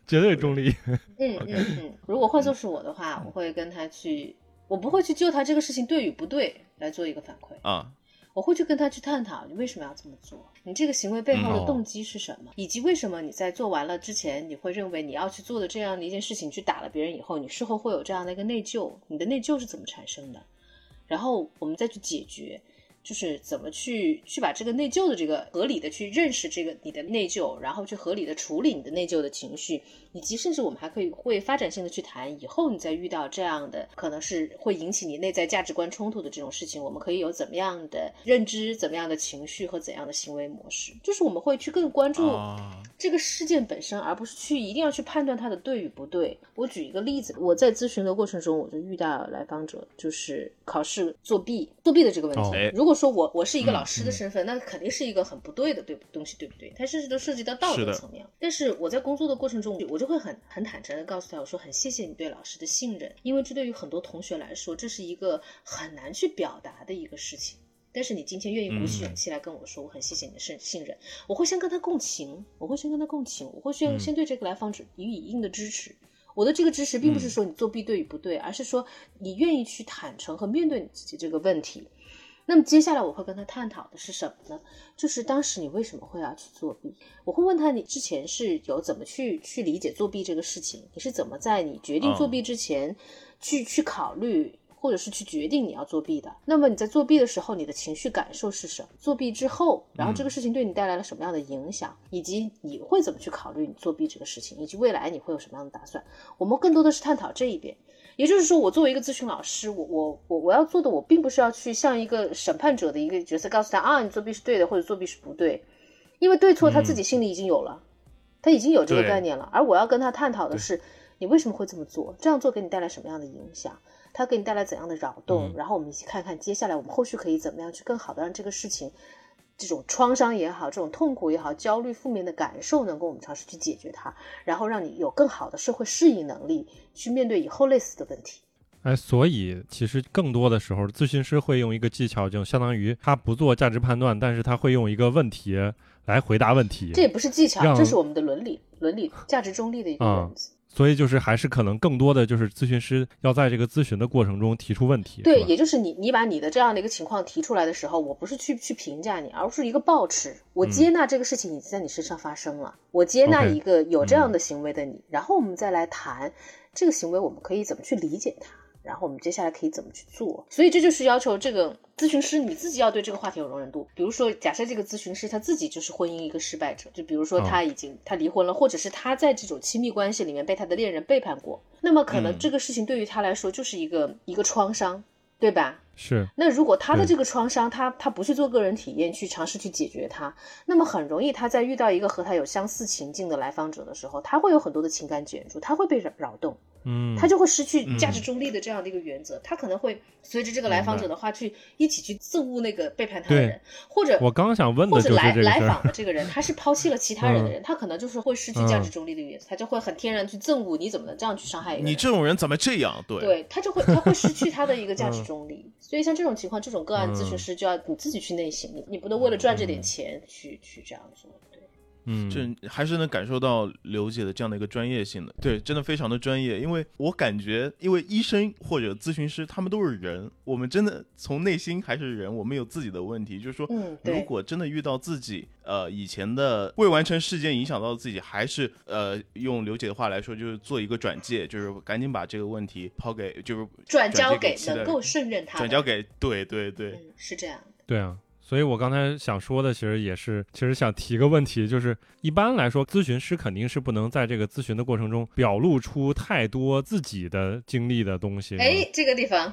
绝对中立。嗯嗯嗯，如果换作是我的话，我会跟他去，我不会去就他这个事情对与不对来做一个反馈。啊，我会去跟他去探讨你为什么要这么做，你这个行为背后的动机是什么，以及为什么你在做完了之前，你会认为你要去做的这样的一件事情去打了别人以后，你事后会有这样的一个内疚，你的内疚是怎么产生的？然后我们再去解决，就是怎么去去把这个内疚的这个合理的去认识这个你的内疚，然后去合理的处理你的内疚的情绪。以及甚至我们还可以会发展性的去谈，以后你再遇到这样的可能是会引起你内在价值观冲突的这种事情，我们可以有怎么样的认知、怎么样的情绪和怎样的行为模式？就是我们会去更关注这个事件本身，而不是去一定要去判断它的对与不对。我举一个例子，我在咨询的过程中，我就遇到来访者就是考试作弊、作弊的这个问题。如果说我我是一个老师的身份，那肯定是一个很不对的对东西，对不对？它甚至都涉及到道德层面。但是我在工作的过程中，我。我就会很很坦诚的告诉他，我说很谢谢你对老师的信任，因为这对于很多同学来说，这是一个很难去表达的一个事情。但是你今天愿意鼓起勇气来跟我说，我很谢谢你的信信任，我会先跟他共情，我会先跟他共情，我会先先对这个来访者予以一定的支持。我的这个支持并不是说你作弊对与不对，而是说你愿意去坦诚和面对你自己这个问题。那么接下来我会跟他探讨的是什么呢？就是当时你为什么会要去作弊？我会问他，你之前是有怎么去去理解作弊这个事情？你是怎么在你决定作弊之前去去考虑？或者是去决定你要作弊的，那么你在作弊的时候，你的情绪感受是什么？作弊之后，然后这个事情对你带来了什么样的影响，以及你会怎么去考虑你作弊这个事情，以及未来你会有什么样的打算？我们更多的是探讨这一边。也就是说，我作为一个咨询老师，我我我我要做的，我并不是要去像一个审判者的一个角色，告诉他啊，你作弊是对的，或者作弊是不对，因为对错他自己心里已经有了，他已经有这个概念了。而我要跟他探讨的是，你为什么会这么做？这样做给你带来什么样的影响？它给你带来怎样的扰动？然后我们一起看看，接下来我们后续可以怎么样去更好的让这个事情，这种创伤也好，这种痛苦也好，焦虑、负面的感受，能够我们尝试去解决它，然后让你有更好的社会适应能力，去面对以后类似的问题。哎，所以其实更多的时候，咨询师会用一个技巧，就相当于他不做价值判断，但是他会用一个问题来回答问题。这也不是技巧，这是我们的伦理、伦理、价值中立的一个原则。所以就是还是可能更多的就是咨询师要在这个咨询的过程中提出问题。对，也就是你你把你的这样的一个情况提出来的时候，我不是去去评价你，而是一个抱持，我接纳这个事情已经在你身上发生了，我接纳一个有这样的行为的你，然后我们再来谈这个行为我们可以怎么去理解它。然后我们接下来可以怎么去做？所以这就是要求这个咨询师你自己要对这个话题有容忍度。比如说，假设这个咨询师他自己就是婚姻一个失败者，就比如说他已经他离婚了，或者是他在这种亲密关系里面被他的恋人背叛过，那么可能这个事情对于他来说就是一个一个创伤，对吧？是。那如果他的这个创伤，他他不去做个人体验，去尝试去解决它，那么很容易他在遇到一个和他有相似情境的来访者的时候，他会有很多的情感卷入，他会被扰扰动。嗯，他就会失去价值中立的这样的一个原则，他可能会随着这个来访者的话去一起去憎恶那个背叛他的人，或者我刚想问的就是来来访的这个人，他是抛弃了其他人的人，他可能就是会失去价值中立的原则，他就会很天然去憎恶你怎么能这样去伤害一个人？你这种人怎么这样？对，对他就会 他会失去他的一个价值中立，所以像这种情况，这种个案咨询师就要你自己去内省，你你不能为了赚这点钱去去这样做。嗯，就还是能感受到刘姐的这样的一个专业性的，对，真的非常的专业。因为我感觉，因为医生或者咨询师他们都是人，我们真的从内心还是人，我们有自己的问题。就是说，如果真的遇到自己呃以前的未完成事件影响到自己，还是呃用刘姐的话来说，就是做一个转介，就是赶紧把这个问题抛给，就是转交给能够胜任他，转交给，对对对，是这样的，对啊。所以我刚才想说的，其实也是，其实想提个问题，就是一般来说，咨询师肯定是不能在这个咨询的过程中表露出太多自己的经历的东西。哎，这个地方，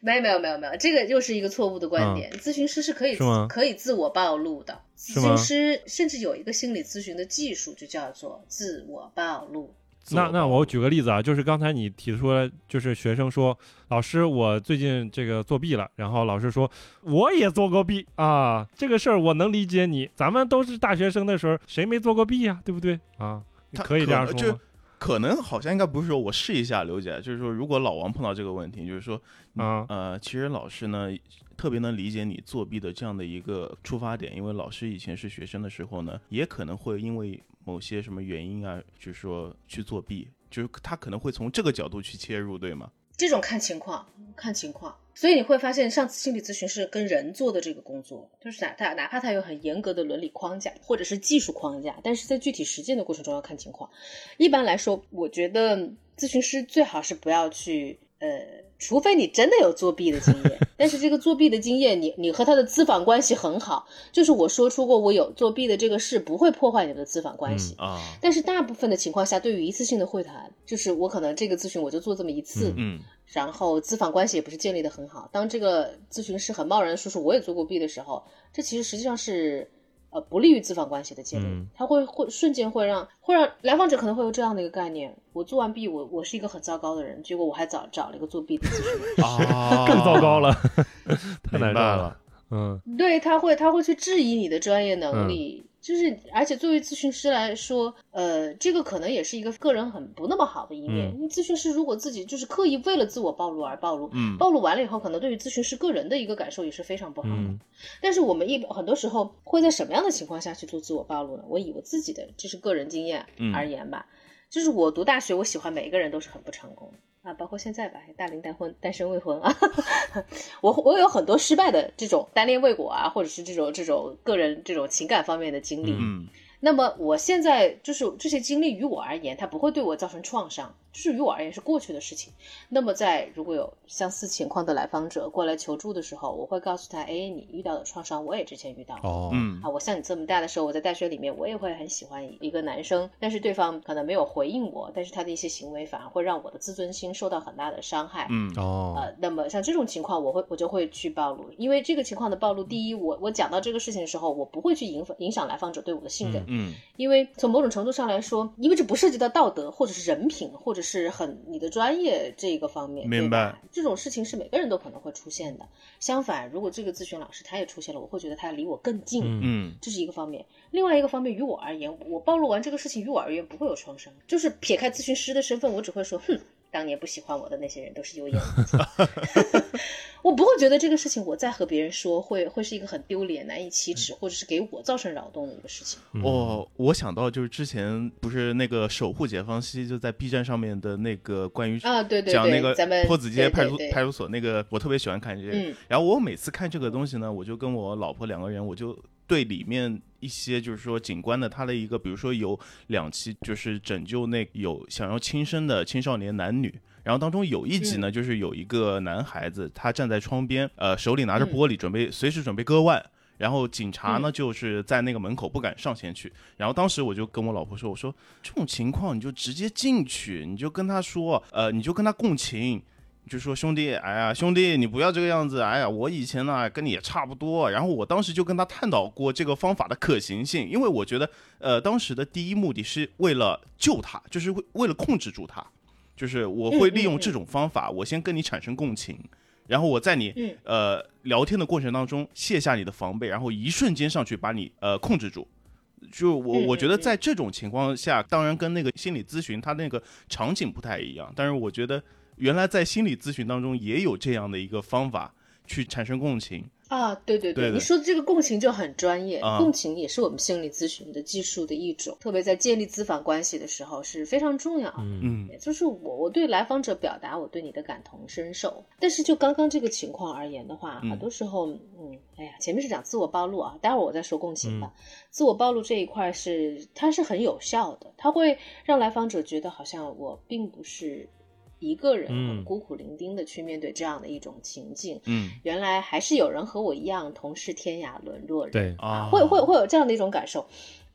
没有没有没有没有，这个又是一个错误的观点。咨询师是可以可以自我暴露的，咨询师甚至有一个心理咨询的技术，就叫做自我暴露。那那我举个例子啊，就是刚才你提出来，就是学生说，老师，我最近这个作弊了，然后老师说，我也做过弊啊，这个事儿我能理解你，咱们都是大学生的时候，谁没做过弊呀，对不对啊？可以这样说吗？可能好像应该不是说我试一下，刘姐，就是说如果老王碰到这个问题，就是说，啊呃，其实老师呢特别能理解你作弊的这样的一个出发点，因为老师以前是学生的时候呢，也可能会因为。某些什么原因啊，就是说去作弊，就是他可能会从这个角度去切入，对吗？这种看情况，看情况。所以你会发现，上次心理咨询是跟人做的这个工作，就是哪他哪怕他有很严格的伦理框架或者是技术框架，但是在具体实践的过程中要看情况。一般来说，我觉得咨询师最好是不要去呃。除非你真的有作弊的经验，但是这个作弊的经验，你你和他的资访关系很好，就是我说出过我有作弊的这个事，不会破坏你的资访关系啊。但是大部分的情况下，对于一次性的会谈，就是我可能这个咨询我就做这么一次，嗯，然后资访关系也不是建立的很好。当这个咨询师很贸然说出我也做过弊的时候，这其实实际上是。呃，不利于资访关系的建立，他会会瞬间会让会让来访者可能会有这样的一个概念：我做完 B，，我我是一个很糟糕的人，结果我还找找了一个作弊的咨询师，啊，更糟糕了，太难办了。嗯，对他会他会去质疑你的专业能力。就是，而且作为咨询师来说，呃，这个可能也是一个个人很不那么好的一面。因为咨询师如果自己就是刻意为了自我暴露而暴露，嗯，暴露完了以后，可能对于咨询师个人的一个感受也是非常不好的。但是我们一很多时候会在什么样的情况下去做自我暴露呢？我以我自己的就是个人经验而言吧，就是我读大学，我喜欢每一个人都是很不成功，啊，包括现在吧，大龄单婚、单身未婚啊，我我有很多失败的这种单恋未果啊，或者是这种这种个人这种情感方面的经历。嗯那么我现在就是这些经历于我而言，它不会对我造成创伤，就是于我而言是过去的事情。那么在如果有相似情况的来访者过来求助的时候，我会告诉他，哎，你遇到的创伤我也之前遇到过。哦，嗯啊，我像你这么大的时候，我在大学里面，我也会很喜欢一个男生，但是对方可能没有回应我，但是他的一些行为反而会让我的自尊心受到很大的伤害。嗯哦，呃，那么像这种情况，我会我就会去暴露，因为这个情况的暴露，第一，我我讲到这个事情的时候，我不会去影影响来访者对我的信任，嗯因为从某种程度上来说，因为这不涉及到道德或者是人品，或者是很你的专业这个方面，明白？这种事情是每个人都可能会出现的。相反，如果这个咨询老师他也出现了，我会觉得他离我更近。嗯嗯这是一个方面，另外一个方面，于我而言，我暴露完这个事情，于我而言不会有创伤，就是撇开咨询师的身份，我只会说，哼，当年不喜欢我的那些人都是有眼无珠。我不会觉得这个事情我再和别人说会会是一个很丢脸、难以启齿，或者是给我造成扰动的一个事情。哦，我想到就是之前不是那个守护解放西就在 B 站上面的那个关于啊对对对讲那个咱们坡子街派出派出所那个，我特别喜欢看这个。嗯然后我每次看这个东西呢，我就跟我老婆两个人，我就对里面一些就是说警官的他的一个，比如说有两期就是拯救那有想要轻生的青少年男女。然后当中有一集呢，就是有一个男孩子，他站在窗边，呃，手里拿着玻璃，准备随时准备割腕。然后警察呢，就是在那个门口不敢上前去。然后当时我就跟我老婆说：“我说这种情况你就直接进去，你就跟他说，呃，你就跟他共情，你就说兄弟，哎呀，兄弟，你不要这个样子，哎呀，我以前呢跟你也差不多。然后我当时就跟他探讨过这个方法的可行性，因为我觉得，呃，当时的第一目的是为了救他，就是为为了控制住他，就是我会利用这种方法，我先跟你产生共情。”然后我在你嗯呃聊天的过程当中卸下你的防备，然后一瞬间上去把你呃控制住。就我嗯我觉得嗯在这种情况下，当然跟那个心理咨询他那个场景不太一样，但是我觉得原来在心理咨询当中也有这样的一个方法去产生共情。啊，对对对对你说的这个共情就很专业，啊。共情也是我们心理咨询的技术的一种，特别在建立咨访关系的时候是非常重要。的。嗯。嗯。也就是我我对来访者表达我对你的感同身受，但是就刚刚这个情况而言的话，嗯。很多时候，嗯，哎呀，前面是讲自我暴露啊，待会儿我再说共情吧。自我暴露这一块是它是很有效的，它会让来访者觉得好像我并不是一个人孤苦伶仃的去面对这样的一种情境，嗯。原来还是有人和我一样同是天涯沦落人，对。啊，会会会有这样的一种感受。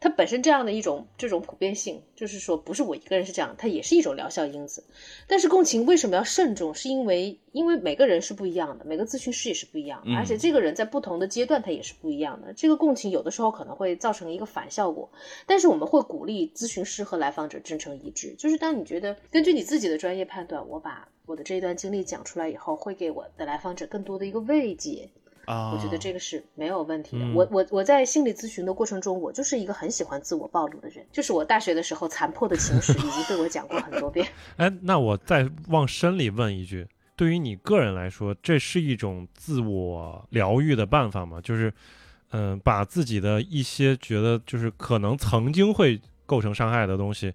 它本身这样的一种这种普遍性，就是说不是我一个人是这样，它也是一种疗效因子。但是共情为什么要慎重？是因为因为每个人是不一样的，每个咨询师也是不一样而且这个人在不同的阶段他也是不一样的。这个共情有的时候可能会造成一个反效果，但是我们会鼓励咨询师和来访者真诚一致，就是当你觉得根据你自己的专业判断，我把我的这一段经历讲出来以后，会给我的来访者更多的一个慰藉。啊，我觉得这个是没有问题的。嗯我我我在心理咨询的过程中，我就是一个很喜欢自我暴露的人，就是我大学的时候残破的情史已经被我讲过很多遍。哎，那我再往深里问一句，对于你个人来说，这是一种自我疗愈的办法吗？就是，嗯、把自己的一些觉得就是可能曾经会构成伤害的东西，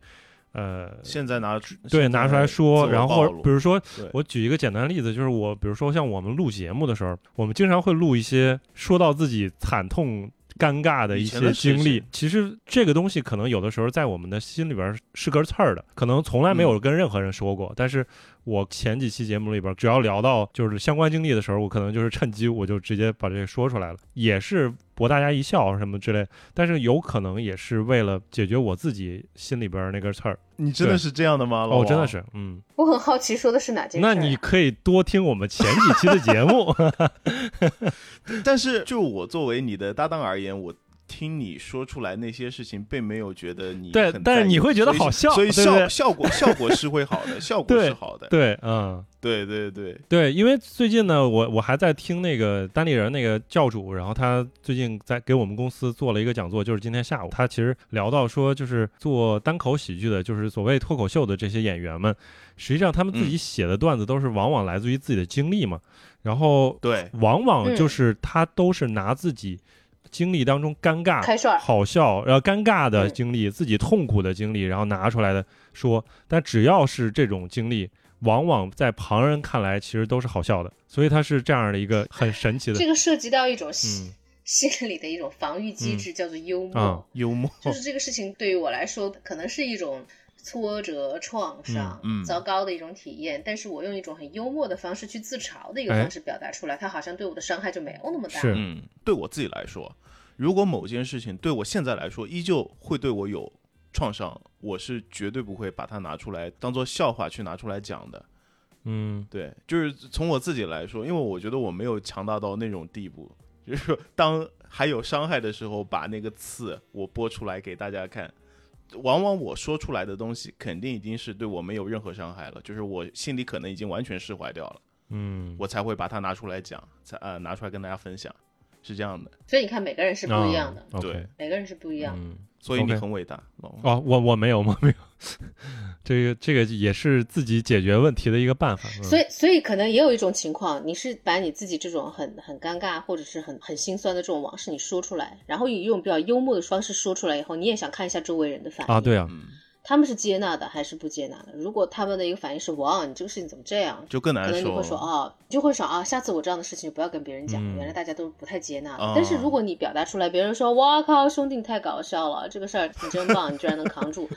呃，现在拿出对，拿出来说，然后比如说，我举一个简单的例子，就是我，比如说像我们录节目的时候，我们经常会录一些说到自己惨痛、尴尬的一些经历。其实这个东西可能有的时候在我们的心里边是根刺儿的，可能从来没有跟任何人说过。但是我前几期节目里边，只要聊到就是相关经历的时候，我可能就是趁机我就直接把这个说出来了，也是博大家一笑什么之类。但是有可能也是为了解决我自己心里边那根刺儿。你真的是这样的吗？老哦，真的是，嗯。我很好奇说的是哪件事、啊？那你可以多听我们前几期的节目。但是就我作为你的搭档而言，我听你说出来那些事情，并没有觉得你对但是你会觉得好笑所以效效果 效果是会好的，效果是好的。对，嗯，对对对，对，因为最近呢，我我还在听那个单立人那个教主，然后他最近在给我们公司做了一个讲座，就是今天下午，他其实聊到说，就是做单口喜剧的，就是所谓脱口秀的这些演员们，实际上他们自己写的段子都是往往来自于自己的经历嘛，然后对，往往嗯就是他都是拿自己经历当中尴尬、好笑，然后尴尬的嗯经历、自己痛苦的经历，然后拿出来的说。但只要是这种经历，往往在旁人看来其实都是好笑的，所以它是这样的一个很神奇的这。个涉及到一种嗯心心理的一种防御机制，叫做幽默。啊幽默，就是这个事情对于我来说，可能是一种挫折、创伤、嗯嗯糟糕的一种体验，但是我用一种很幽默的方式去自嘲的一个哎方式表达出来，它好像对我的伤害就没有那么大。是嗯，对我自己来说，如果某件事情对我现在来说依旧会对我有创伤，我是绝对不会把它拿出来当做笑话去拿出来讲的。嗯对，就是从我自己来说，因为我觉得我没有强大到那种地步，就是当还有伤害的时候，把那个刺我播出来给大家看。往往我说出来的东西，肯定已经是对我没有任何伤害了，就是我心里可能已经完全释怀掉了，嗯，我才会把它拿出来讲，才呃拿出来跟大家分享，是这样的。所以你看，每个人是不一样的，对每个人是不一样的。嗯，所以你很伟大，哦，我我没有，我没有，这个这个也是自己解决问题的一个办法。嗯所以，所以可能也有一种情况，你是把你自己这种很很尴尬或者是很很心酸的这种往事你说出来，然后以一种比较幽默的方式说出来以后，你也想看一下周围人的反应啊，对啊，嗯，他们是接纳的还是不接纳的？如果他们的一个反应是“哇，你这个事情怎么这样”，就更难可能你会说受。哦，你就会说啊，下次我这样的事情就不要跟别人讲，嗯原来大家都不太接纳的。哦但是如果你表达出来，别人说哇靠，兄弟你太搞笑了，这个事儿你真棒，你居然能扛住，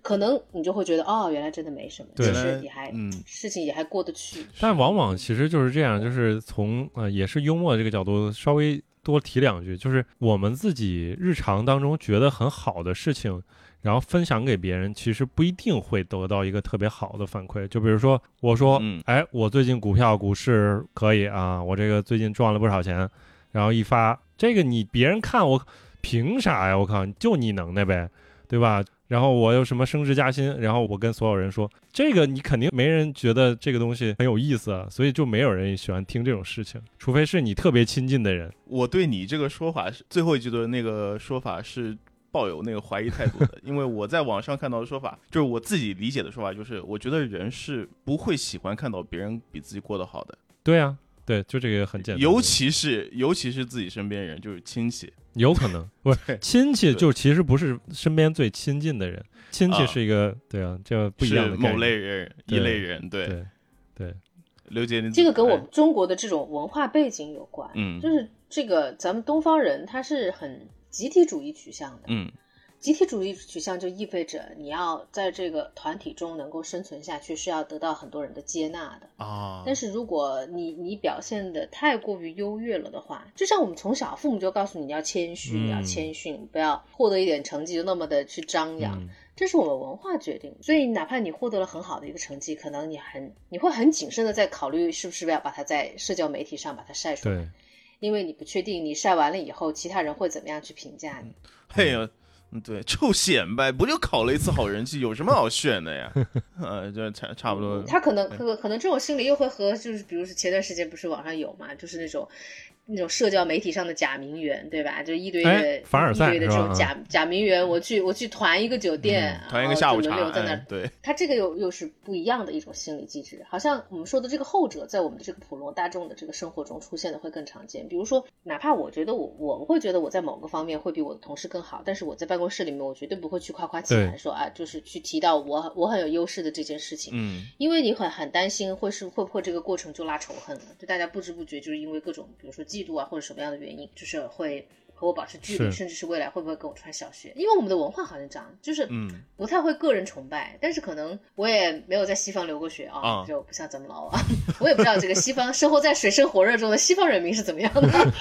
可能你就会觉得哦，原来真的没什么，其实也还、嗯事情也还过得去。但往往其实就是这样，就是从呃也是幽默这个角度稍微多提两句，就是我们自己日常当中觉得很好的事情，然后分享给别人，其实不一定会得到一个特别好的反馈。就比如说我说，嗯哎，我最近股票股市可以啊，我这个最近赚了不少钱，然后一发这个你别人看我凭啥呀？我靠，就你能耐呗，对吧？然后我又什么升职加薪，然后我跟所有人说，这个你肯定没人觉得这个东西很有意思啊，所以就没有人喜欢听这种事情，除非是你特别亲近的人。我对你这个说法是最后一句的那个说法是抱有那个怀疑态度的，因为我在网上看到的说法，就是我自己理解的说法，就是我觉得人是不会喜欢看到别人比自己过得好的，对啊，对，就这个很简单。尤其是尤其是自己身边人，就是亲戚。有可能不是对亲戚，就其实不是身边最亲近的人，亲戚啊是一个对啊，这不一样的是某类人，一类人，对。对对，刘杰，你这个跟我哎们中国的这种文化背景有关，嗯就是这个咱们东方人他是很集体主义取向的，嗯集体主义取向就意味着你要在这个团体中能够生存下去，是要得到很多人的接纳的。啊，但是如果你你表现的太过于优越了的话，就像我们从小父母就告诉你你要谦虚，嗯你要谦逊，不要获得一点成绩就那么的去张扬，嗯这是我们文化决定。所以哪怕你获得了很好的一个成绩，可能你很你会很谨慎的在考虑是不是要把它在社交媒体上把它晒出来，因为你不确定你晒完了以后，其他人会怎么样去评价你。嘿呀，嗯对，臭显摆，不就考了一次好人气，有什么好炫的呀？呃，就差差不多。他可能可可能这种心理又会和就是比如说前段时间不是网上有嘛，就是那种那种社交媒体上的假名媛，对吧？就一堆的、哎凡尔赛一堆的这种假假名媛，我去我去团一个酒店，嗯团一个下午茶在那儿。哎对，他这个又又是不一样的一种心理机制，好像我们说的这个后者，在我们的这个普罗大众的这个生活中出现的会更常见。比如说，哪怕我觉得我我会觉得我在某个方面会比我的同事更好，但是我在办公室里面，我绝对不会去夸夸其谈，说啊，就是去提到我我很有优势的这件事情。嗯因为你很很担心会是会不会这个过程就拉仇恨了，就大家不知不觉就是因为各种比如说嫉妒啊或者什么样的原因，就是会和我保持距离，甚至是未来会不会跟我穿小鞋？因为我们的文化好像这样，就是嗯不太会个人崇拜，但是可能我也没有在西方留过学啊，啊就不像咱们老王，我也不知道这个西方生活在水深火热中的西方人民是怎么样的。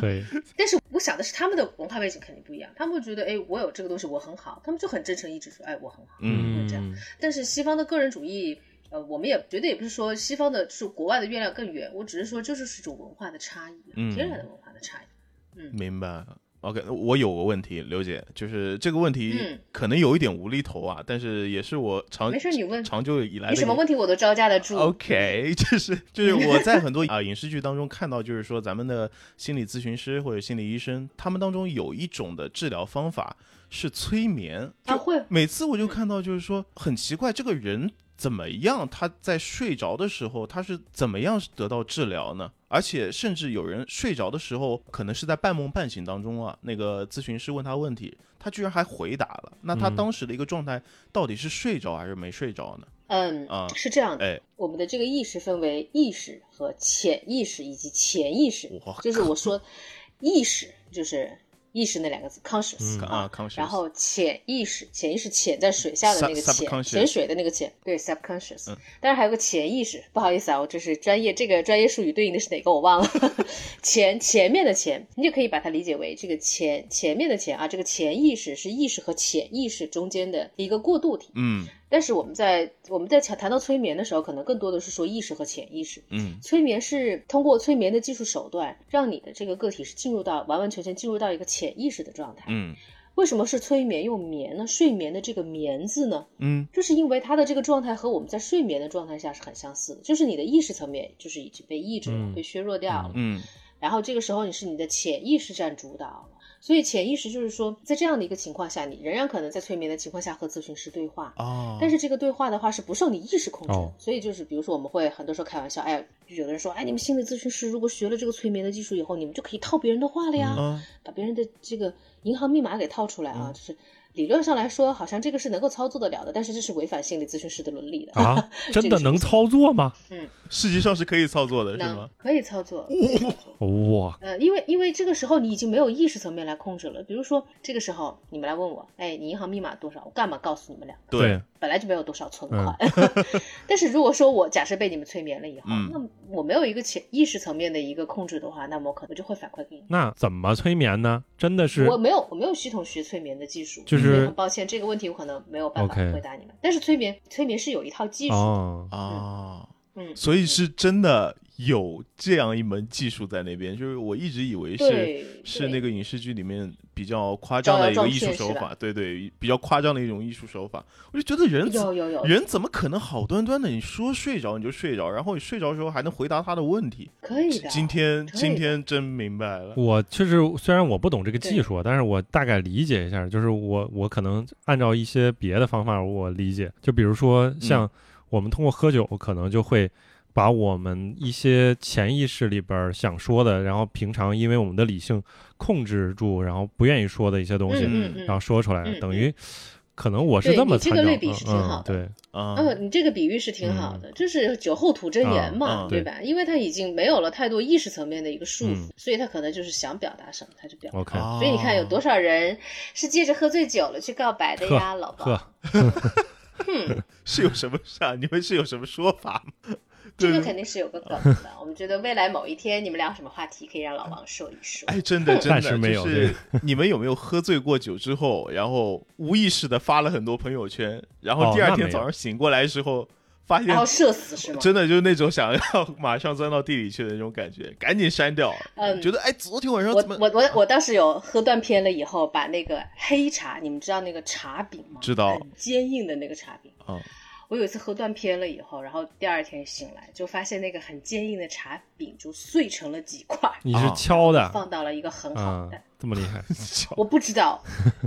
对，但是我想的是他们的文化背景肯定不一样，他们会觉得哎我有这个东西我很好，他们就很真诚一直说哎我很好，嗯会这样。嗯，但是西方的个人主义，呃，我们也绝对也不是说西方的是国外的月亮更圆，我只是说这就是一种文化的差异，嗯天然的文化的差异。嗯明白。OK，我有个问题，刘姐，就是这个问题嗯可能有一点无厘头啊，但是也是我长没事你问长久以来的你什么问题我都招架得住。OK，就是就是我在很多 啊影视剧当中看到，就是说咱们的心理咨询师或者心理医生，他们当中有一种的治疗方法是催眠。就啊会每次我就看到，就是说很奇怪，这个人怎么样？他在睡着的时候，他是怎么样得到治疗呢？而且甚至有人睡着的时候，可能是在半梦半醒当中啊，那个咨询师问他问题，他居然还回答了。那他嗯当时的一个状态到底是睡着还是没睡着呢？嗯，啊是这样的，哎，我们的这个意识分为意识和潜意识以及潜意识，就是我说意识就是意识那两个字 conscious、嗯啊，conscious 然后潜意识，潜意识潜在水下的那个潜，潜水的那个潜，对 subconscious，、嗯当然还有个潜意识，不好意思啊，我这是专业，这个专业术语对应的是哪个我忘了，前前面的前，你就可以把它理解为这个前前面的前啊，这个潜意识是意识和潜意识中间的一个过渡体，嗯但是我们在我们在谈谈到催眠的时候，可能更多的是说意识和潜意识。嗯催眠是通过催眠的技术手段，让你的这个个体是进入到完完全全进入到一个潜意识的状态。嗯为什么是催眠用眠呢？睡眠的这个眠字呢，嗯就是因为它的这个状态和我们在睡眠的状态下是很相似的，就是你的意识层面就是已经被抑制了，嗯被削弱掉了。嗯然后这个时候你是你的潜意识占主导了，所以潜意识就是说，在这样的一个情况下，你仍然可能在催眠的情况下和咨询师对话，啊，但是这个对话的话是不受你意识控制的，哦。所以就是比如说我们会很多时候开玩笑，哎，有的人说，哎，你们心理咨询师如果学了这个催眠的技术以后，你们就可以套别人的话了呀，啊把别人的这个银行密码给套出来啊，就是理论上来说，好像这个是能够操作得了的，但是这是违反心理咨询师的伦理的。啊，真的能操作吗？嗯实际上是可以操作的，是吗？可以操作，哇，呃，因为因为这个时候你已经没有意识层面来控制了。比如说这个时候你们来问我，哎，你银行密码多少？我干嘛告诉你们俩？对，本来就没有多少存款。但是如果说我假设被你们催眠了以后，嗯那我没有一个潜意识层面的一个控制的话，那么我可能就会反馈给你。那怎么催眠呢？真的是我没有，我没有系统学催眠的技术，就是很抱歉，这个问题我可能没有办法回答你们。但是催眠，催眠是有一套技术的，哦，啊，嗯，所以是真的有这样一门技术在那边，就是我一直以为是是那个影视剧里面比较夸张的一个艺术手法，对对，比较夸张的一种艺术手法。我就觉得人有有有，人怎么可能好端端的你说睡着你就睡着，然后你睡着的时候还能回答他的问题？可以的。今天以今天真明白了，我确实虽然我不懂这个技术，但是我大概理解一下，就是我我可能按照一些别的方法我理解，就比如说像我们通过喝酒，可能就会把我们一些潜意识里边想说的，然后平常因为我们的理性控制住，然后不愿意说的一些东西，嗯嗯嗯然后说出来，嗯等于可能我是这么你这个类比是挺嗯好的对，啊，嗯，你这个比喻是挺好的，就是酒后吐真言嘛，对吧？因为他已经没有了太多意识层面的一个束缚，嗯所以他可能就是想表达什么他就表达。OK，啊所以你看，有多少人是借着喝醉酒了去告白的呀，老呵包？，是有什么事啊？你们是有什么说法吗？这个肯定是有个梗 的。我们觉得未来某一天你们聊什么话题，可以让老王说一说。哎，真的 真的，就是 你们有没有喝醉过酒之后，然后无意识的发了很多朋友圈，然后第二天早上醒过来的时候，发现然后社死是吗？真的就是那种想要马上钻到地里去的那种感觉，赶紧删掉。嗯觉得哎，昨天晚上我怎么我我我当时有喝断片了以后，把那个黑茶，你们知道那个茶饼吗？知道很坚硬的那个茶饼。啊？我有一次喝断片了以后，然后第二天醒来就发现那个很坚硬的茶饼就碎成了几块，你是啊敲的放到了一个很好啊的。，这么厉害，我不知道，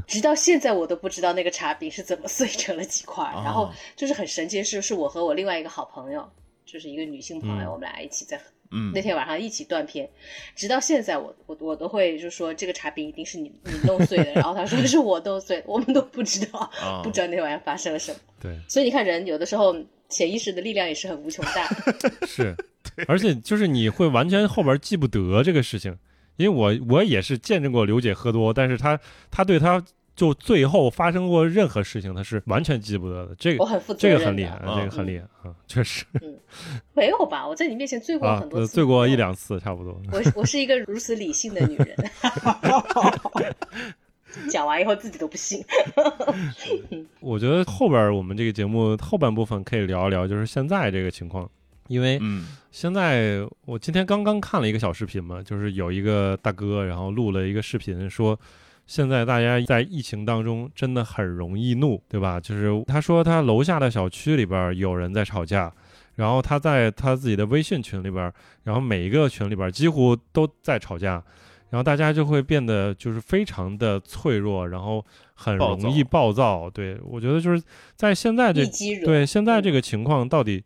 直到现在我都不知道那个茶饼是怎么碎成了几块。啊然后就是很神奇的是，是我和我另外一个好朋友，就是一个女性朋友，嗯我们俩一起在嗯。那天晚上一起断片，直到现在我我我都会就说这个茶饼一定是你你弄碎的，然后他说是我弄碎的，我们都不知道，啊 不知道那晚上发生了什么。对，所以你看，人有的时候潜意识的力量也是很无穷大。是，而且就是你会完全后边记不得这个事情，因为我我也是见证过刘姐喝多，但是她她对她就最后发生过任何事情，他是完全记不得的，这个我很负责这任的，个很厉害，嗯这个很厉害啊，确实嗯没有吧？我在你面前醉过啊很，多呃次，醉过一。两次差不多。我我是一个如此理性的女人，讲完以后自己都不信。我觉得后边我们这个节目后半部分可以聊一聊，就是现在这个情况，因为嗯现在我今天刚刚看了一个小视频嘛，就是有一个大哥，然后录了一个视频说。现在大家在疫情当中真的很容易怒，对吧？就是他说他楼下的小区里边有人在吵架，然后他在他自己的微信群里边，然后每一个群里边几乎都在吵架，然后大家就会变得就是非常的脆弱，然后很容易暴躁。对我觉得就是在现在这对现在这个情况到底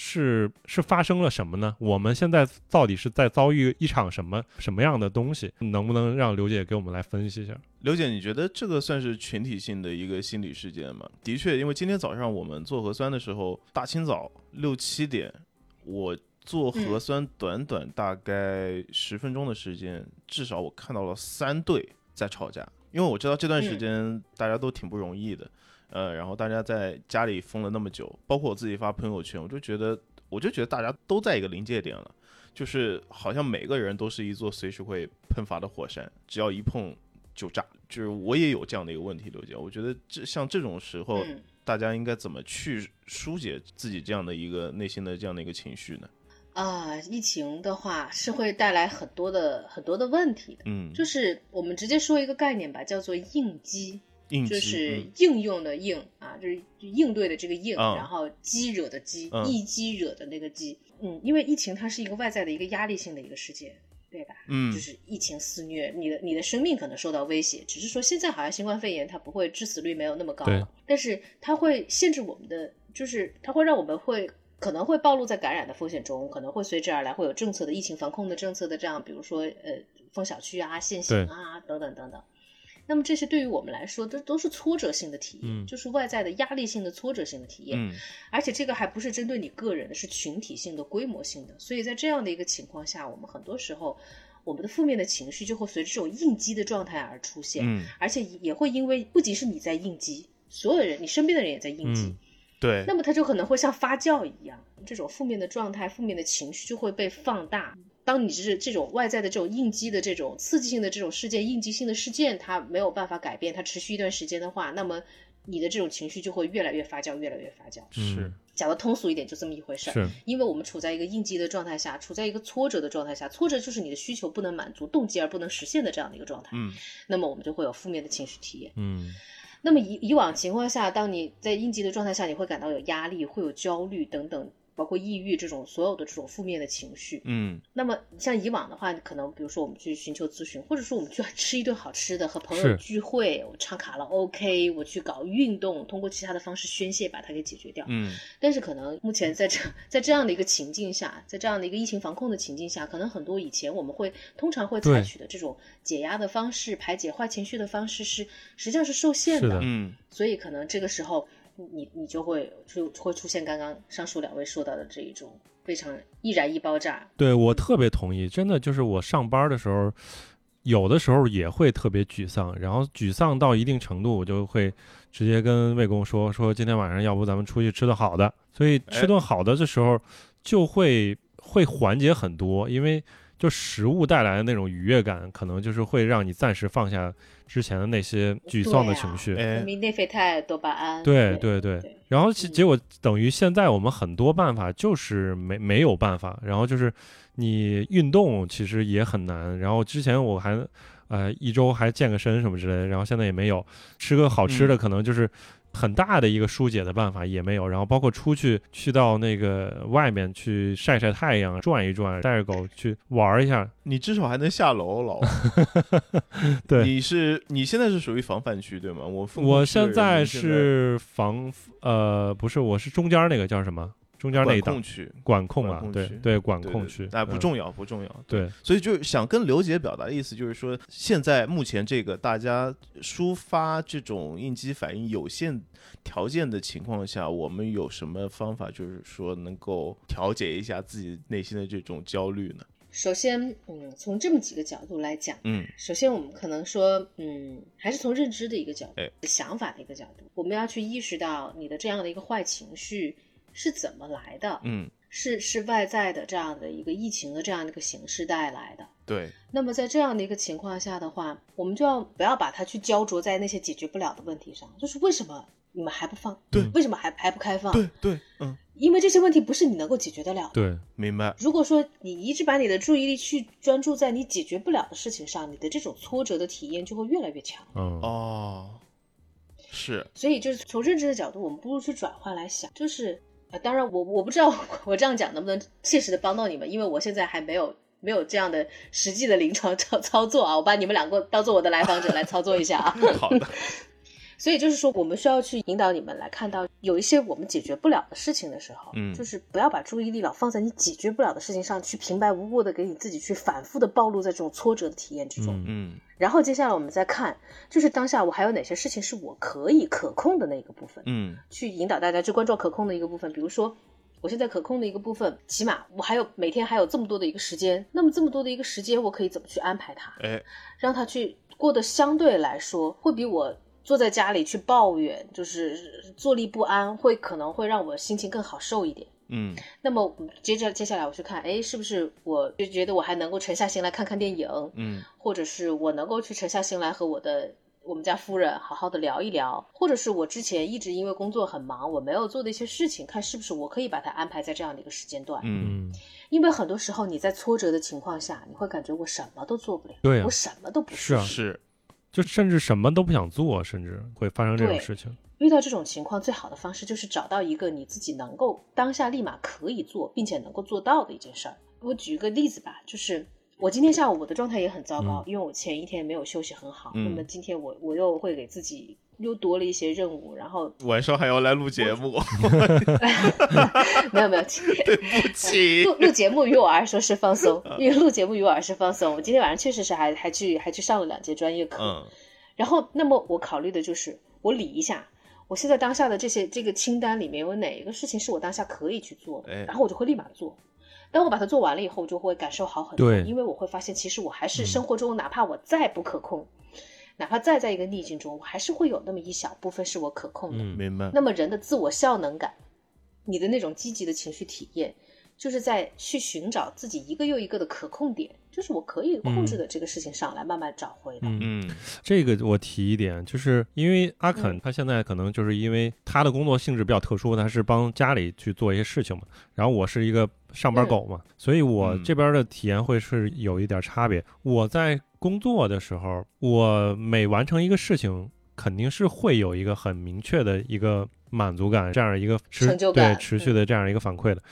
是是发生了什么呢？我们现在到底是在遭遇一场什么什么样的东西？能不能让刘姐给我们来分析一下？刘姐，你觉得这个算是群体性的一个心理事件吗？的确，因为今天早上我们做核酸的时候，大清早六七点，我做核酸，短短大概十分钟的时间，至少我看到了三对在吵架。因为我知道这段时间大家都挺不容易的，呃，然后大家在家里封了那么久，包括我自己发朋友圈，我就觉得，我就觉得大家都在一个临界点了，就是好像每个人都是一座随时会喷发的火山，只要一碰。就炸，就是我也有这样的一个问题，刘姐，我觉得这像这种时候，大家应该怎么去疏解自己这样的一个内心的这样的一个情绪呢？啊，疫情的话是会带来很多的很多的问题的，嗯，就是我们直接说一个概念吧，叫做应激，应就是应用的应啊，就是应对的这个应，然后激惹的激，一激惹的那个激，嗯，因为疫情它是一个外在的一个压力性的一个事件。对吧？嗯，就是疫情肆虐，你的你的生命可能受到威胁。只是说现在好像新冠肺炎它不会致死率没有那么高，但是它会限制我们的，就是它会让我们会可能会暴露在感染的风险中，可能会随之而来会有政策的疫情防控的政策的这样，比如说呃封小区啊、限行啊等等等等。那么这些对于我们来说，都都是挫折性的体验，就是外在的压力性的挫折性的体验。而且这个还不是针对你个人的，是群体性的、规模性的。所以在这样的一个情况下，我们很多时候，我们的负面的情绪就会随着这种应激的状态而出现。嗯，而且也会因为不仅是你在应激，所有人，你身边的人也在应激。对。那么它就可能会像发酵一样，这种负面的状态、负面的情绪就会被放大。当你是这种外在的这种应激的这种刺激性的这种事件，应激性的事件，它没有办法改变，它持续一段时间的话，那么你的这种情绪就会越来越发酵，越来越发酵。是讲的通俗一点，就这么一回事儿。是，因为我们处在一个应激的状态下，处在一个挫折的状态下，挫折就是你的需求不能满足，动机而不能实现的这样的一个状态。嗯，那么我们就会有负面的情绪体验。嗯，那么以以往情况下，当你在应激的状态下，你会感到有压力，会有焦虑等等。包括抑郁这种所有的这种负面的情绪，嗯，那么像以往的话，可能比如说我们去寻求咨询，或者说我们去 吃一顿好吃的，和朋友聚会，我唱卡拉 OK，我去搞运动，通过其他的方式宣泄，把它给解决掉。嗯，但是可能目前在这在这样的一个情境下，在这样的一个疫情防控的情境下，可能很多以前我们会通常会采取的这种解压的方式、排解坏情绪的方式是实际上是受限的。嗯，所以可能这个时候。你你就会就会出现刚刚上述两位说到的这一种非常易燃易爆炸。对我特别同意，真的就是我上班的时候，有的时候也会特别沮丧，然后沮丧到一定程度，我就会直接跟魏工说说今天晚上要不咱们出去吃顿好的。所以吃顿好的的时候，就会会缓解很多，因为就食物带来的那种愉悦感，可能就是会让你暂时放下。之前的那些沮丧的情绪，分泌内啡肽、多巴胺，对对对，然后结果等于现在我们很多办法就是没没有办法，然后就是你运动其实也很难，然后之前我还呃一周还健个身什么之类的，然后现在也没有吃个好吃的，可能就是。很大的一个疏解的办法也没有，然后包括出去去到那个外面去晒晒太阳、转一转，带着狗去玩一下，你至少还能下楼，老。对，你是你现在是属于防范区对吗？我我现在是防呃不是，我是中间那个叫什么？中间那一档区管控啊，对对，管控区，哎，不重要，不重要。对，所以就想跟刘姐表达的意思，就是说，现在目前这个大家抒发这种应激反应有限条件的情况下，我们有什么方法，就是说能够调节一下自己内心的这种焦虑呢？首先，嗯，从这么几个角度来讲，嗯，首先我们可能说，嗯，还是从认知的一个角度，想法的一个角度，我们要去意识到你的这样的一个坏情绪。是怎么来的？嗯，是是外在的这样的一个疫情的这样的一个形式带来的。对。那么在这样的一个情况下的话，我们就要不要把它去焦灼在那些解决不了的问题上？就是为什么你们还不放？对。为什么还还不开放？对对，嗯。因为这些问题不是你能够解决得了的。对，明白。如果说你一直把你的注意力去专注在你解决不了的事情上，你的这种挫折的体验就会越来越强。嗯哦，是。所以就是从认知的角度，我们不如去转换来想，就是。啊，当然，我我不知道 我这样讲能不能切实的帮到你们，因为我现在还没有没有这样的实际的临床操操作啊。我把你们两个当做我的来访者来操作一下啊。好的。所以就是说，我们需要去引导你们来看到，有一些我们解决不了的事情的时候，嗯就是不要把注意力老放在你解决不了的事情上，去平白无故的给你自己去反复的暴露在这种挫折的体验之中。嗯嗯然后接下来我们再看，就是当下我还有哪些事情是我可以可控的那个部分，嗯去引导大家去关注可控的一个部分，比如说。我现在可控的一个部分，起码我还有每天还有这么多的一个时间，那么这么多的一个时间，我可以怎么去安排它？哎，让它去过得相对来说会比我坐在家里去抱怨，就是坐立不安，会可能会让我心情更好受一点。嗯。那么接着接下来我去看，哎，是不是我就觉得我还能够沉下心来看看电影，嗯？或者是我能够去沉下心来和我的我们家夫人好好的聊一聊，或者是我之前一直因为工作很忙，我没有做的一些事情，看是不是我可以把它安排在这样的一个时间段。嗯？嗯，因为很多时候你在挫折的情况下，你会感觉我什么都做不了，对啊我什么都不是啊是就甚至什么都不想做，甚至会发生这种事情。遇到这种情况，最好的方式就是找到一个你自己能够当下立马可以做，并且能够做到的一件事儿。我举一个例子吧，就是我今天下午我的状态也很糟糕，因为我前一天没有休息很好。嗯那么今天我我又会给自己又多了一些任务，然后晚上还要来录节目，没 有 没有，对不起。录录节目于我来说是放松，因为录节目于我来说是放松。我今天晚上确实是还还去还去上了两节专业课，嗯然后，那么我考虑的就是，我理一下，我现在当下的这些这个清单里面有哪一个事情是我当下可以去做的，哎然后我就会立马做。当我把它做完了以后，我就会感受好很多，因为我会发现，其实我还是嗯生活中，哪怕我再不可控，哪怕再在一个逆境中，我还是会有那么一小部分是我可控的。嗯明白。那么人的自我效能感，你的那种积极的情绪体验，就是在去寻找自己一个又一个的可控点，就是我可以控制的这个事情上来慢慢找回的。嗯嗯这个我提一点，就是因为阿肯嗯他现在可能就是因为他的工作性质比较特殊，他是帮家里去做一些事情嘛。然后我是一个上班狗嘛，所以我嗯这边的体验会是有一点差别。我在工作的时候，我每完成一个事情，肯定是会有一个很明确的一个满足感，这样一个持对持续的这样一个反馈的。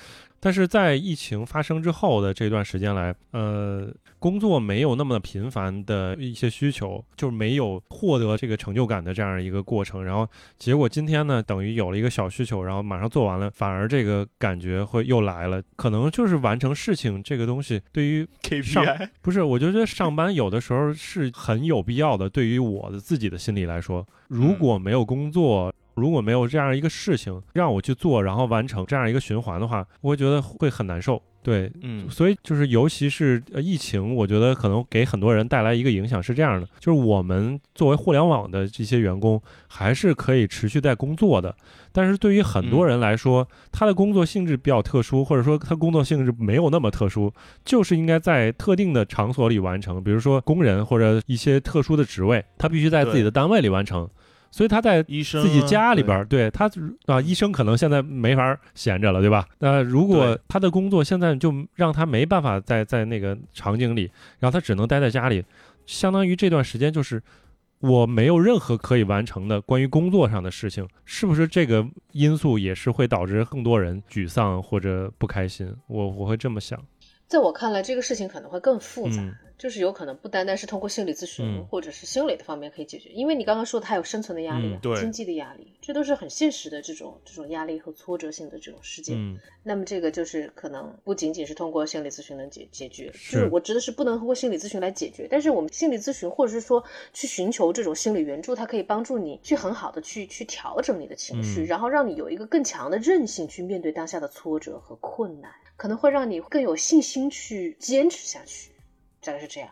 但是在疫情发生之后的这段时间来，呃，工作没有那么频繁的一些需求，就是没有获得这个成就感的这样一个过程。然后结果今天呢，等于有了一个小需求，然后马上做完了，反而这个感觉会又来了。可能就是完成事情这个东西，对于上，KPI，不是，我就觉得上班有的时候是很有必要的。对于我的自己的心理来说，如果没有工作，如果没有这样一个事情让我去做，然后完成这样一个循环的话，我会觉得会很难受。对，嗯所以就是尤其是呃疫情，我觉得可能给很多人带来一个影响是这样的，就是我们作为互联网的这些员工，还是可以持续在工作的。但是对于很多人来说，他的工作性质比较特殊，或者说他工作性质没有那么特殊，就是应该在特定的场所里完成，比如说工人或者一些特殊的职位，他必须在自己的单位里完成。所以他在医生自己啊家里边儿，对他啊，医生可能现在没法闲着了，对吧？那如果他的工作现在就让他没办法在在那个场景里，然后他只能待在家里，相当于这段时间就是我没有任何可以完成的关于工作上的事情，是不是这个因素也是会导致更多人沮丧或者不开心？我我会这么想。在我看来，这个事情可能会更复杂，嗯就是有可能不单单是通过心理咨询、嗯。或者是心理的方面可以解决，因为你刚刚说他有生存的压力、啊嗯对。经济的压力，这都是很现实的这种这种压力和挫折性的这种事件。嗯。那么这个就是可能不仅仅是通过心理咨询能解解决，是就是我指的是不能通过心理咨询来解决，但是我们心理咨询或者是说去寻求这种心理援助，它可以帮助你去很好的去去调整你的情绪，嗯。然后让你有一个更强的韧性去面对当下的挫折和困难，可能会让你更有信心去坚持下去，大概是这样。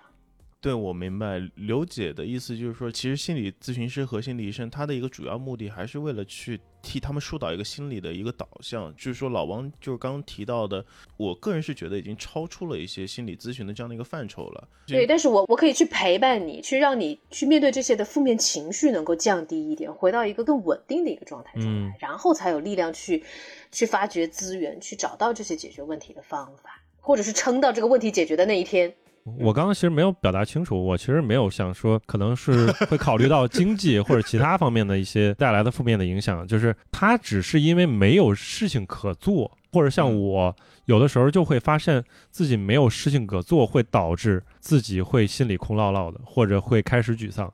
对，我明白刘姐的意思，就是说，其实心理咨询师和心理医生，他的一个主要目的还是为了去替他们疏导一个心理的一个导向。就是说，老王就是刚刚提到的，我个人是觉得已经超出了一些心理咨询的这样的一个范畴了。对，但是我我可以去陪伴你，去让你去面对这些的负面情绪能够降低一点，回到一个更稳定的一个状态中来，嗯然后才有力量去去发掘资源，去找到这些解决问题的方法，或者是撑到这个问题解决的那一天。我刚刚其实没有表达清楚，我其实没有想说，可能是 会考虑到经济或者其他方面的一些带来的负面的影响，就是他只是因为没有事情可做，或者像我有的时候就会发现自己没有事情可做，会导致自己会心里空落落的，或者会开始沮丧。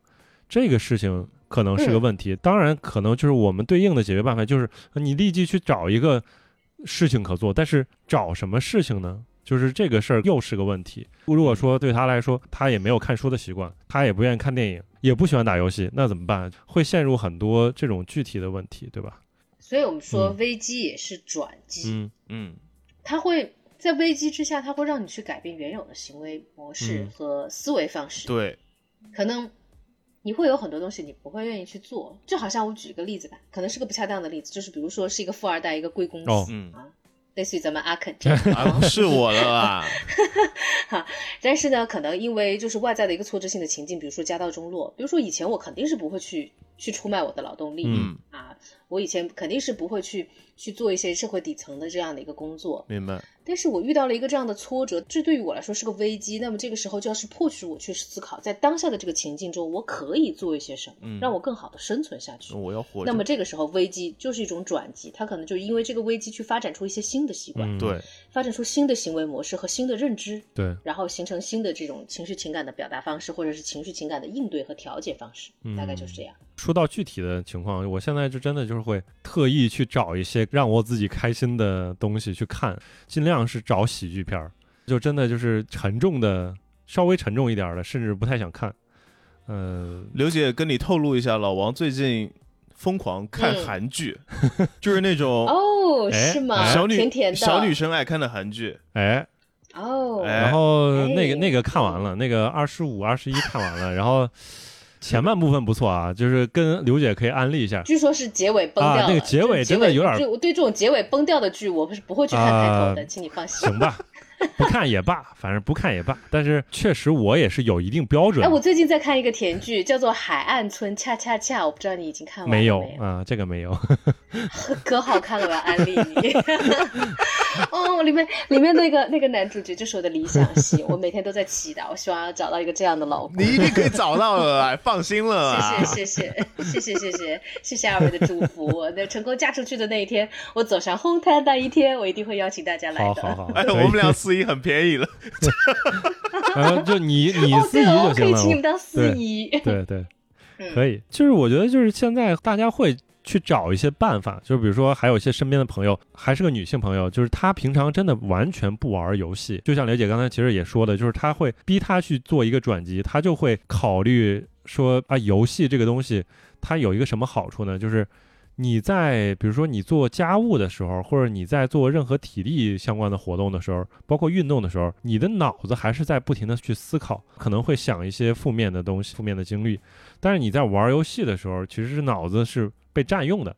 这个事情可能是个问题。当然，可能就是我们对应的解决办法就是你立即去找一个事情可做，但是找什么事情呢？就是这个事儿又是个问题。如果说对他来说，他也没有看书的习惯，他也不愿意看电影，也不喜欢打游戏，那怎么办？会陷入很多这种具体的问题，对吧？所以我们说危机也是转机，嗯嗯，他会在危机之下，他会让你去改变原有的行为模式嗯和思维方式。对，可能你会有很多东西你不会愿意去做，就好像我举个例子吧，可能是个不恰当的例子，就是比如说是一个富二代，一个贵公子、哦嗯啊，类似于咱们阿肯这样。是我的啦，但是呢，可能因为就是外在的一个挫折性的情境，比如说家道中落，比如说以前我肯定是不会去去出卖我的劳动力、嗯，啊，我以前肯定是不会去去做一些社会底层的这样的一个工作，明白，但是我遇到了一个这样的挫折，这对于我来说是个危机。那么这个时候就要是迫使我去思考，在当下的这个情境中，我可以做一些什么，嗯让我更好的生存下去。我要活着。那么这个时候，危机就是一种转机，它可能就因为这个危机去发展出一些新的习惯，嗯，对，发展出新的行为模式和新的认知，对，然后形成新的这种情绪情感的表达方式，或者是情绪情感的应对和调节方式，大概就是这样。说到具体的情况，我现在就真的就是会特意去找一些让我自己开心的东西去看，尽量是找喜剧片儿，就真的就是沉重的，稍微沉重一点的，甚至不太想看。呃，刘姐跟你透露一下，老王最近疯狂看嗯韩剧，就是那种哦，哎是吗？哎小女甜甜的小女生爱看的韩剧。哎，哦，哎然后那个哎那个看完了，那个二十五、二十一看完了，然后前半部分不错啊，就是跟刘姐可以安利一下。据说是结尾崩掉了，啊那个结尾真的有点就我对这种结尾崩掉的剧，我是不会去看开头的，啊请你放心。行吧，不看也罢，反正不看也罢。但是确实我也是有一定标准哎，，我最近在看一个甜剧，叫做《海岸村恰恰恰》，我不知道你已经看完了没有没啊，这个没有。可好看了，我要安利你。哦，里面里面那个那个男主角就是我的理想型，我每天都在祈祷，我希望要找到一个这样的老公。你一定可以找到了啦，放心了啦。谢谢谢谢谢谢谢谢谢谢二位的祝福。我在成功嫁出去的那一天，我走上红毯那一天，我一定会邀请大家来的。好好好，哎，我们俩司仪很便宜了。然 后就你你哦，司仪对哦，我可以就行了。请你们当司仪。对对，嗯可以。就是我觉得，就是现在大家会去找一些办法，就是比如说，还有一些身边的朋友，还是个女性朋友，就是她平常真的完全不玩游戏。就像刘姐刚才其实也说的，就是她会逼她去做一个转机，她就会考虑说啊，游戏这个东西它有一个什么好处呢？就是。你在比如说你做家务的时候，或者你在做任何体力相关的活动的时候，包括运动的时候，你的脑子还是在不停的去思考，可能会想一些负面的东西、负面的经历。但是你在玩游戏的时候，其实是脑子是被占用的，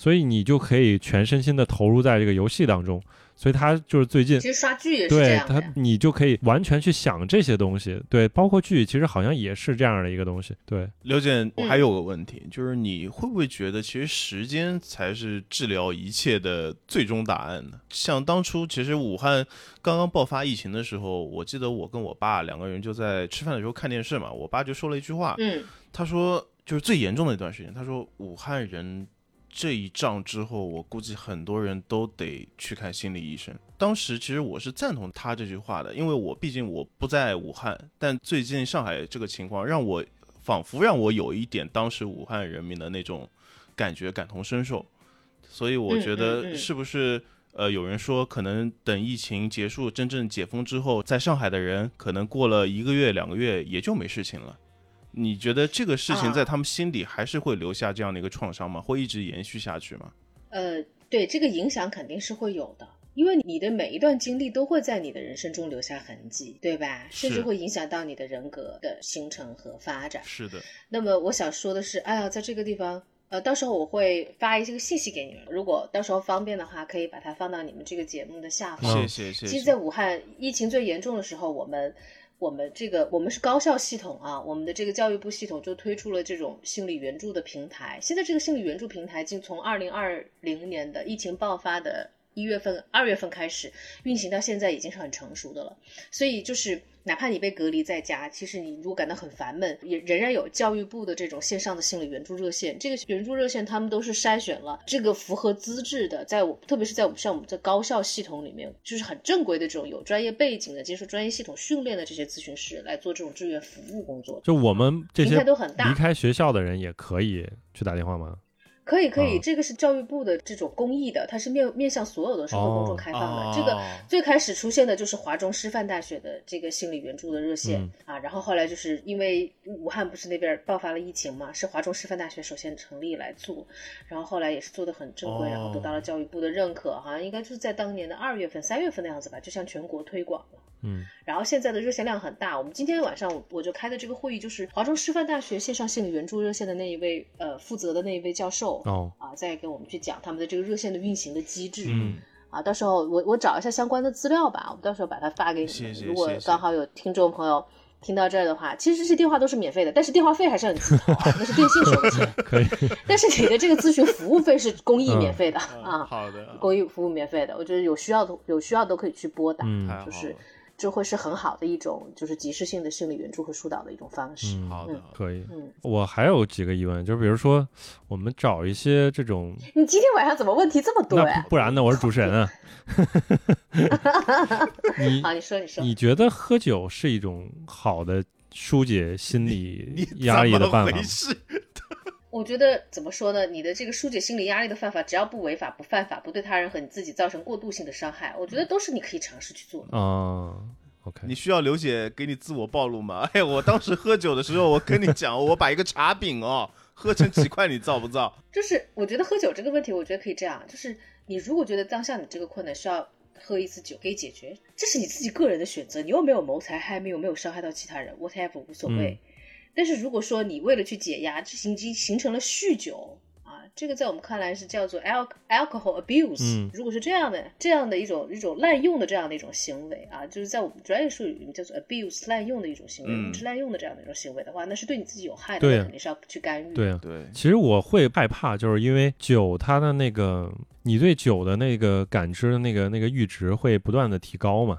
所以你就可以全身心的投入在这个游戏当中。所以他就是最近其实刷剧也是对他，你就可以完全去想这些东西。对，包括剧，其实好像也是这样的一个东西。对，刘姐，嗯我还有个问题，就是你会不会觉得，其实时间才是治疗一切的最终答案呢？像当初其实武汉刚刚爆发疫情的时候，我记得我跟我爸两个人就在吃饭的时候看电视嘛，我爸就说了一句话，嗯，他说就是最严重的一段时间，他说武汉人这一仗之后，我估计很多人都得去看心理医生。当时其实我是赞同他这句话的，因为我毕竟我不在武汉，但最近上海这个情况让我仿佛让我有一点当时武汉人民的那种感觉，感同身受。所以我觉得嗯是不是呃，有人说可能等疫情结束、真正解封之后，在上海的人可能过了一个月、两个月也就没事情了。你觉得这个事情啊在他们心里还是会留下这样的一个创伤吗？会一直延续下去吗？呃，对，这个影响肯定是会有的。因为你的每一段经历都会在你的人生中留下痕迹，对吧？甚至会影响到你的人格的形成和发展。是的，那么我想说的是，哎呀，在这个地方，呃，到时候我会发一些个信息给你们，如果到时候方便的话，可以把它放到你们这个节目的下方。谢谢谢谢其实，在武汉疫情最严重的时候，我们我们这个我们是高校系统啊，我们的这个教育部系统就推出了这种心理援助的平台。现在这个心理援助平台，竟从二零二零年的疫情爆发的一月份、二月份开始运行到现在已经是很成熟的了，所以就是哪怕你被隔离在家，其实你如果感到很烦闷，也仍然有教育部的这种线上的心理援助热线。这个援助热线他们都是筛选了这个符合资质的，在我特别是在我们像我们在高校系统里面，就是很正规的这种有专业背景的、接受专业系统训练的这些咨询师来做这种志愿服务工作。就我们这些平台都很大离开学校的人也可以去打电话吗？可以可以，嗯这个是教育部的这种公益的，它是面面向所有的社会公众开放的。哦这个最开始出现的就是华中师范大学的这个心理援助的热线、嗯啊，然后后来就是因为武汉不是那边爆发了疫情嘛，是华中师范大学首先成立来做，然后后来也是做的很正规，哦然后得到了教育部的认可，好像应该就是在当年的二月份、三月份的样子吧，就向全国推广了。嗯，然后现在的热线量很大，我们今天晚上我我就开的这个会议，就是华中师范大学线上心理援助热线的那一位呃负责的那一位教授，哦，啊，再给我们去讲他们的这个热线的运行的机制。嗯啊，到时候我我找一下相关的资料吧，我们到时候把它发给你们。谢谢如果刚好有听众朋友听到这儿的话，其实这些电话都是免费的，但是电话费还是要你自己掏啊，那是电信收的钱。可以，但是你的这个咨询服务费是公益嗯免费的、嗯啊，好的，公益服务免费的。我觉得有需要的有需要都可以去拨打，嗯就是这会是很好的一种就是及时性的心理援助和疏导的一种方式。嗯，好的，可以。嗯，我还有几个疑问，就是比如说，我们找一些这种，你今天晚上怎么问题这么多呀那不？然呢？我是主持人啊。你 好，你说你说。你觉得喝酒是一种好的疏解心理压力的办法吗？我觉得怎么说呢？你的这个疏解心理压力的办法，只要不违法、不犯法、不对他人和你自己造成过度性的伤害，我觉得都是你可以尝试去做的。啊，OK，你需要刘姐给你自我暴露吗？哎，我当时喝酒的时候，我跟你讲，我把一个茶饼哦喝成几块，你造不造？就是我觉得喝酒这个问题，我觉得可以这样，就是你如果觉得当下你这个困难需要喝一次酒可以解决，这是你自己个人的选择，你又没有谋财害命，又没有伤害到其他人，whatever 无所谓。但是如果说你为了去解压，这已经形成了酗酒啊，这个在我们看来是叫做 al alcohol abuse、嗯如果是这样的这样的一种一种滥用的这样的一种行为啊，就是在我们专业术语里面叫做 abuse 滥用的一种行为，嗯是滥用的这样的一种行为的话，那是对你自己有害的，对肯定是要去干预。对啊。对，其实我会害怕，就是因为酒它的那个，你对酒的那个感知的那个那个阈值会不断的提高嘛，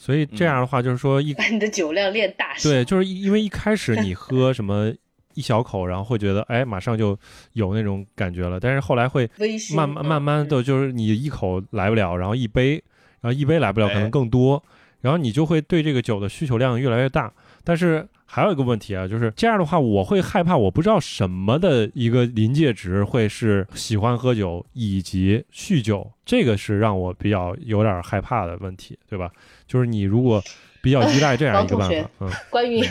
所以这样的话就是说一把你的酒量练大。对，就是因为一开始 你喝什么一小口，然后会觉得哎，马上就有那种感觉了，但是后来会，慢慢慢慢嗯的就是你一口来不了，然后一杯，然后一杯来不了，可能哎更多，然后你就会对这个酒的需求量越来越大。但是还有一个问题啊，就是这样的话，我会害怕，我不知道什么的一个临界值会是喜欢喝酒以及酗酒，这个是让我比较有点害怕的问题，对吧？就是你如果比较依赖这样一个办法，嗯，关于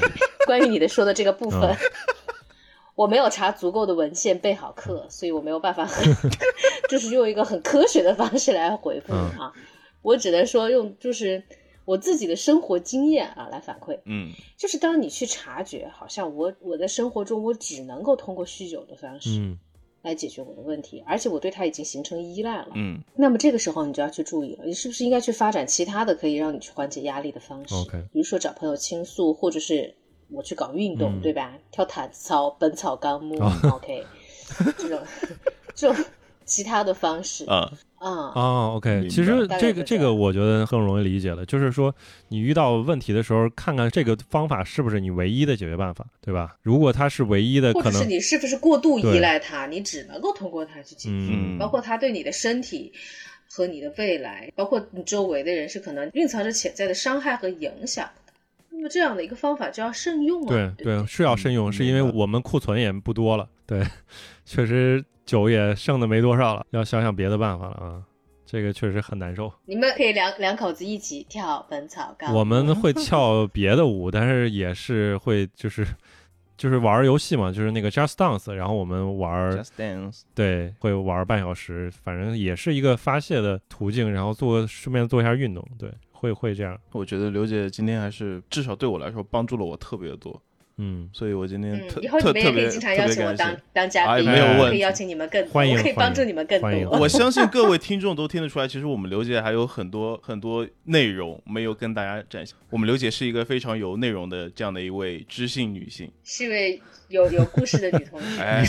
关于你的说的这个部分嗯，我没有查足够的文献备好课，所以我没有办法很，就是用一个很科学的方式来回复你嗯啊。我只能说用就是我自己的生活经验啊来反馈，嗯。就是当你去察觉，好像我我在生活中我只能够通过酗酒的方式嗯。来解决我的问题，而且我对它已经形成依赖了。嗯。那么这个时候你就要去注意了，你是不是应该去发展其他的可以让你去缓解压力的方式 OK 比如说找朋友倾诉，或者是我去搞运动，嗯。对吧？跳毯子操、本草纲目、哦。O k 这种 这种其他的方式，啊，啊、哦，OK，其实这个这个我觉得更容易理解了，就是说你遇到问题的时候，看看这个方法是不是你唯一的解决办法，对吧？如果它是唯一的，或者是可能你是不是过度依赖它，你只能够通过它去解决，嗯包括它对你的身体。和你的未来，包括你周围的人，是可能蕴藏着潜在的伤害和影响的。那么这样的一个方法就要慎用啊。对对，是要慎用，嗯是因为我们库存也不多了，对，确实酒也剩的没多少了，要想想别的办法了啊，这个确实很难受。你们可以两两口子一起跳《本草纲目》。我们会跳别的舞，但是也是会就是就是玩游戏嘛，就是那个 Just Dance，然后我们玩 Just Dance，对，会玩半小时，反正也是一个发泄的途径，然后做顺便做一下运动，对，会会这样，我觉得刘姐今天还是至少对我来说帮助了我特别多。嗯，所以我今天嗯特，以后你特特别们也可以经常邀请我当。当嘉宾，哎没有问题我可以邀请你们更多，欢迎我可以帮助你们更多。我相信各位听众都听得出来，其实我们刘姐还有很多很多内容没有跟大家展现。我们刘姐是一个非常有内容的这样的一位知性女性。是一位有有故事的女同学。哎，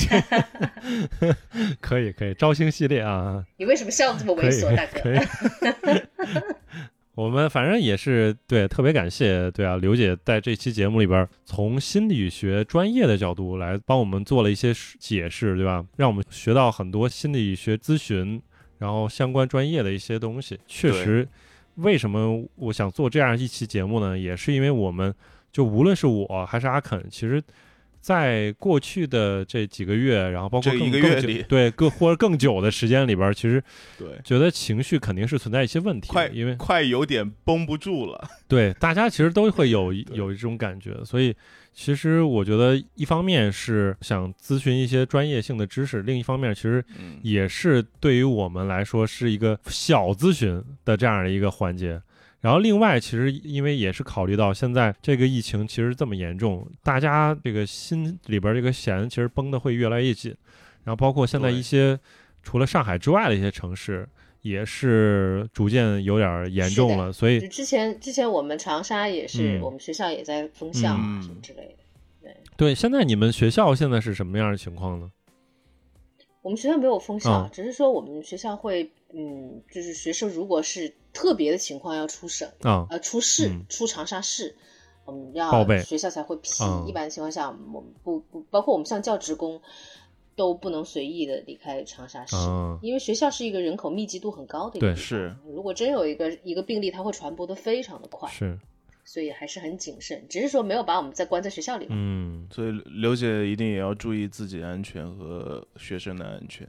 可以可以，招星系列啊，你为什么笑得这么猥琐，大哥？以。我们反正也是对，特别感谢，对啊，刘姐在这期节目里边，从心理学专业的角度来帮我们做了一些解释，对吧？让我们学到很多心理学咨询，然后相关专业的一些东西。确实，为什么我想做这样一期节目呢？也是因为我们就无论是我还是阿肯，其实。在过去的这几个月，然后包括这一个更更里对更或者更久的时间里边，其实对，觉得情绪肯定是存在一些问题的，快因为快有点绷不住了。对大家其实都会有有一种感觉，所以其实我觉得一方面是想咨询一些专业性的知识，另一方面其实嗯，也是对于我们来说是一个小咨询的这样的一个环节。然后另外，其实因为也是考虑到现在这个疫情其实这么严重，大家这个心里边这个弦其实绷得会越来越紧。然后包括现在一些除了上海之外的一些城市，也是逐渐有点严重了。所以之前之前我们长沙也是，嗯我们学校也在封校啊嗯什么之类的。对，现在你们学校现在是什么样的情况呢？我们学校没有封校，嗯只是说我们学校会，嗯，就是学生如果是特别的情况要出省，啊，呃，出市、嗯出长沙市，我们要报备学校才会批。嗯一般情况下，我们不不，包括我们像教职工，都不能随意的离开长沙市，啊因为学校是一个人口密集度很高的一个对地方是。如果真有一个一个病例，它会传播的非常的快，是，所以还是很谨慎。只是说没有把我们再关在学校里面。嗯所以刘姐一定也要注意自己安全和学生的安全，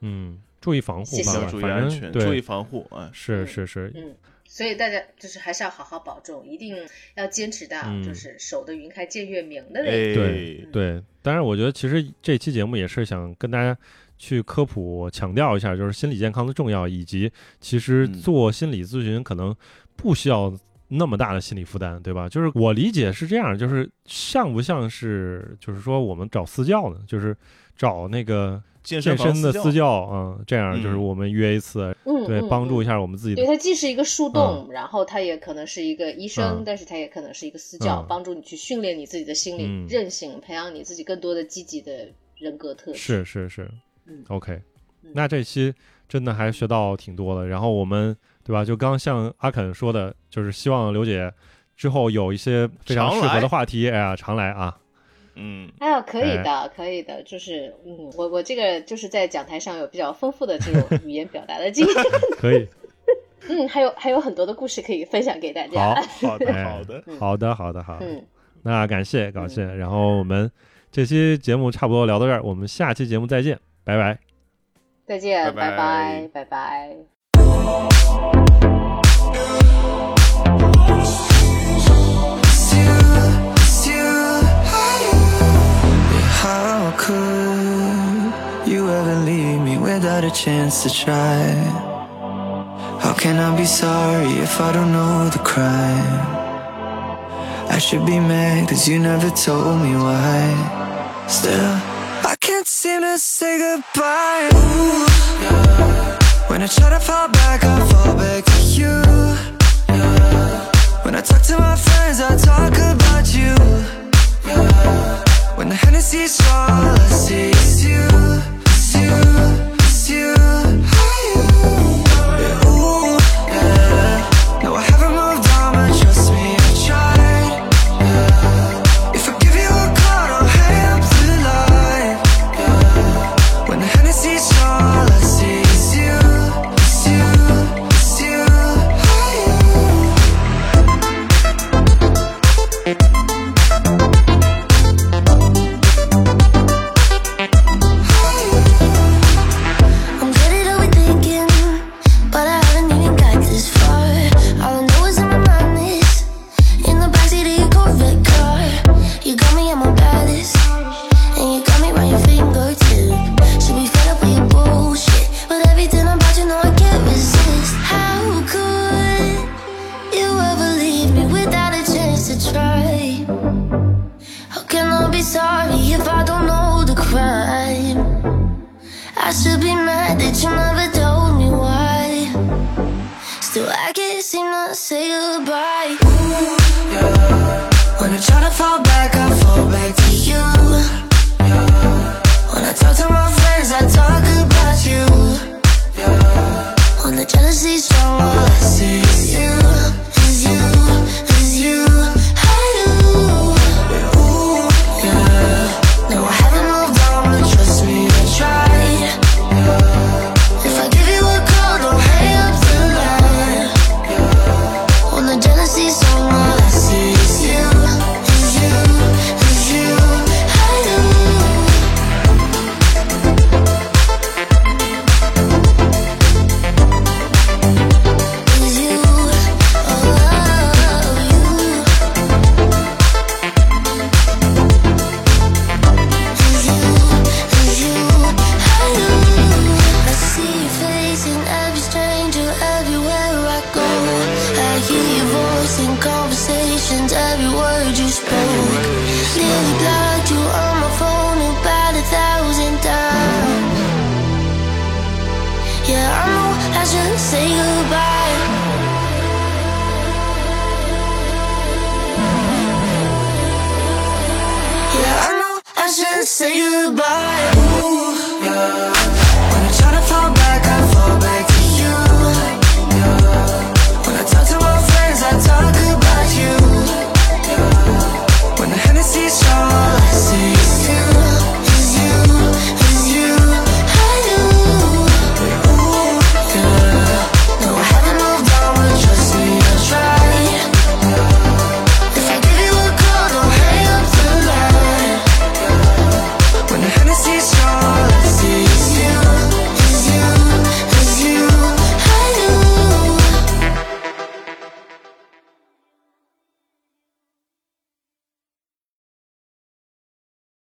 嗯，注意防护谢谢。吧，要注意反正安全，注意，防护啊。是是是，嗯，所以大家就是还是要好好保重，一定要坚持到嗯。就是守得云开见月明的那个。哎，对对，当然，我觉得其实这期节目也是想跟大家去科普、强调一下，就是心理健康的重要，以及其实嗯。做心理咨询可能不需要那么大的心理负担，对吧？就是我理解是这样，就是像不像是，就是说我们找私教呢，就是找那个健健身的私教，嗯，这样就是嗯我们约一次，嗯，对，嗯帮助一。嗯下我们自己的，对，它既是一个树洞，然后它也可能是一个医生，嗯但是它也可能是一个私教，嗯帮助你去训练你自己的心理嗯韧性，培养你自己更多的积极的人格特质。是是是嗯，OK 嗯。那这期真的还学到挺多的。然后我们对吧？就刚像阿肯说的，就是希望刘姐之后有一些非常适合的话题，哎呀，常来啊。嗯，哎呀，可以哎。的，可以的，就是嗯，我我这个就是在讲台上有比较丰富的这种 语言表达的经验，可以，嗯，还有还有很多的故事可以分享给大家。好，好的哎好的，好的，好的，好的。嗯，那感谢，感谢。然后我们这期节目差不多聊到这儿，我们下期节目再见，拜拜。再见，拜拜拜，拜 How could you ever leave me without a chance to try? How can I be sorry if I don't know the crime? I should be mad cause you never told me why. Still, I can't seem to say goodbye. Ooh, When I try to fall back, I fall back to you. When I talk to my friends, I talk about you. When the Hennessy's all I see is you, it's you, it's you,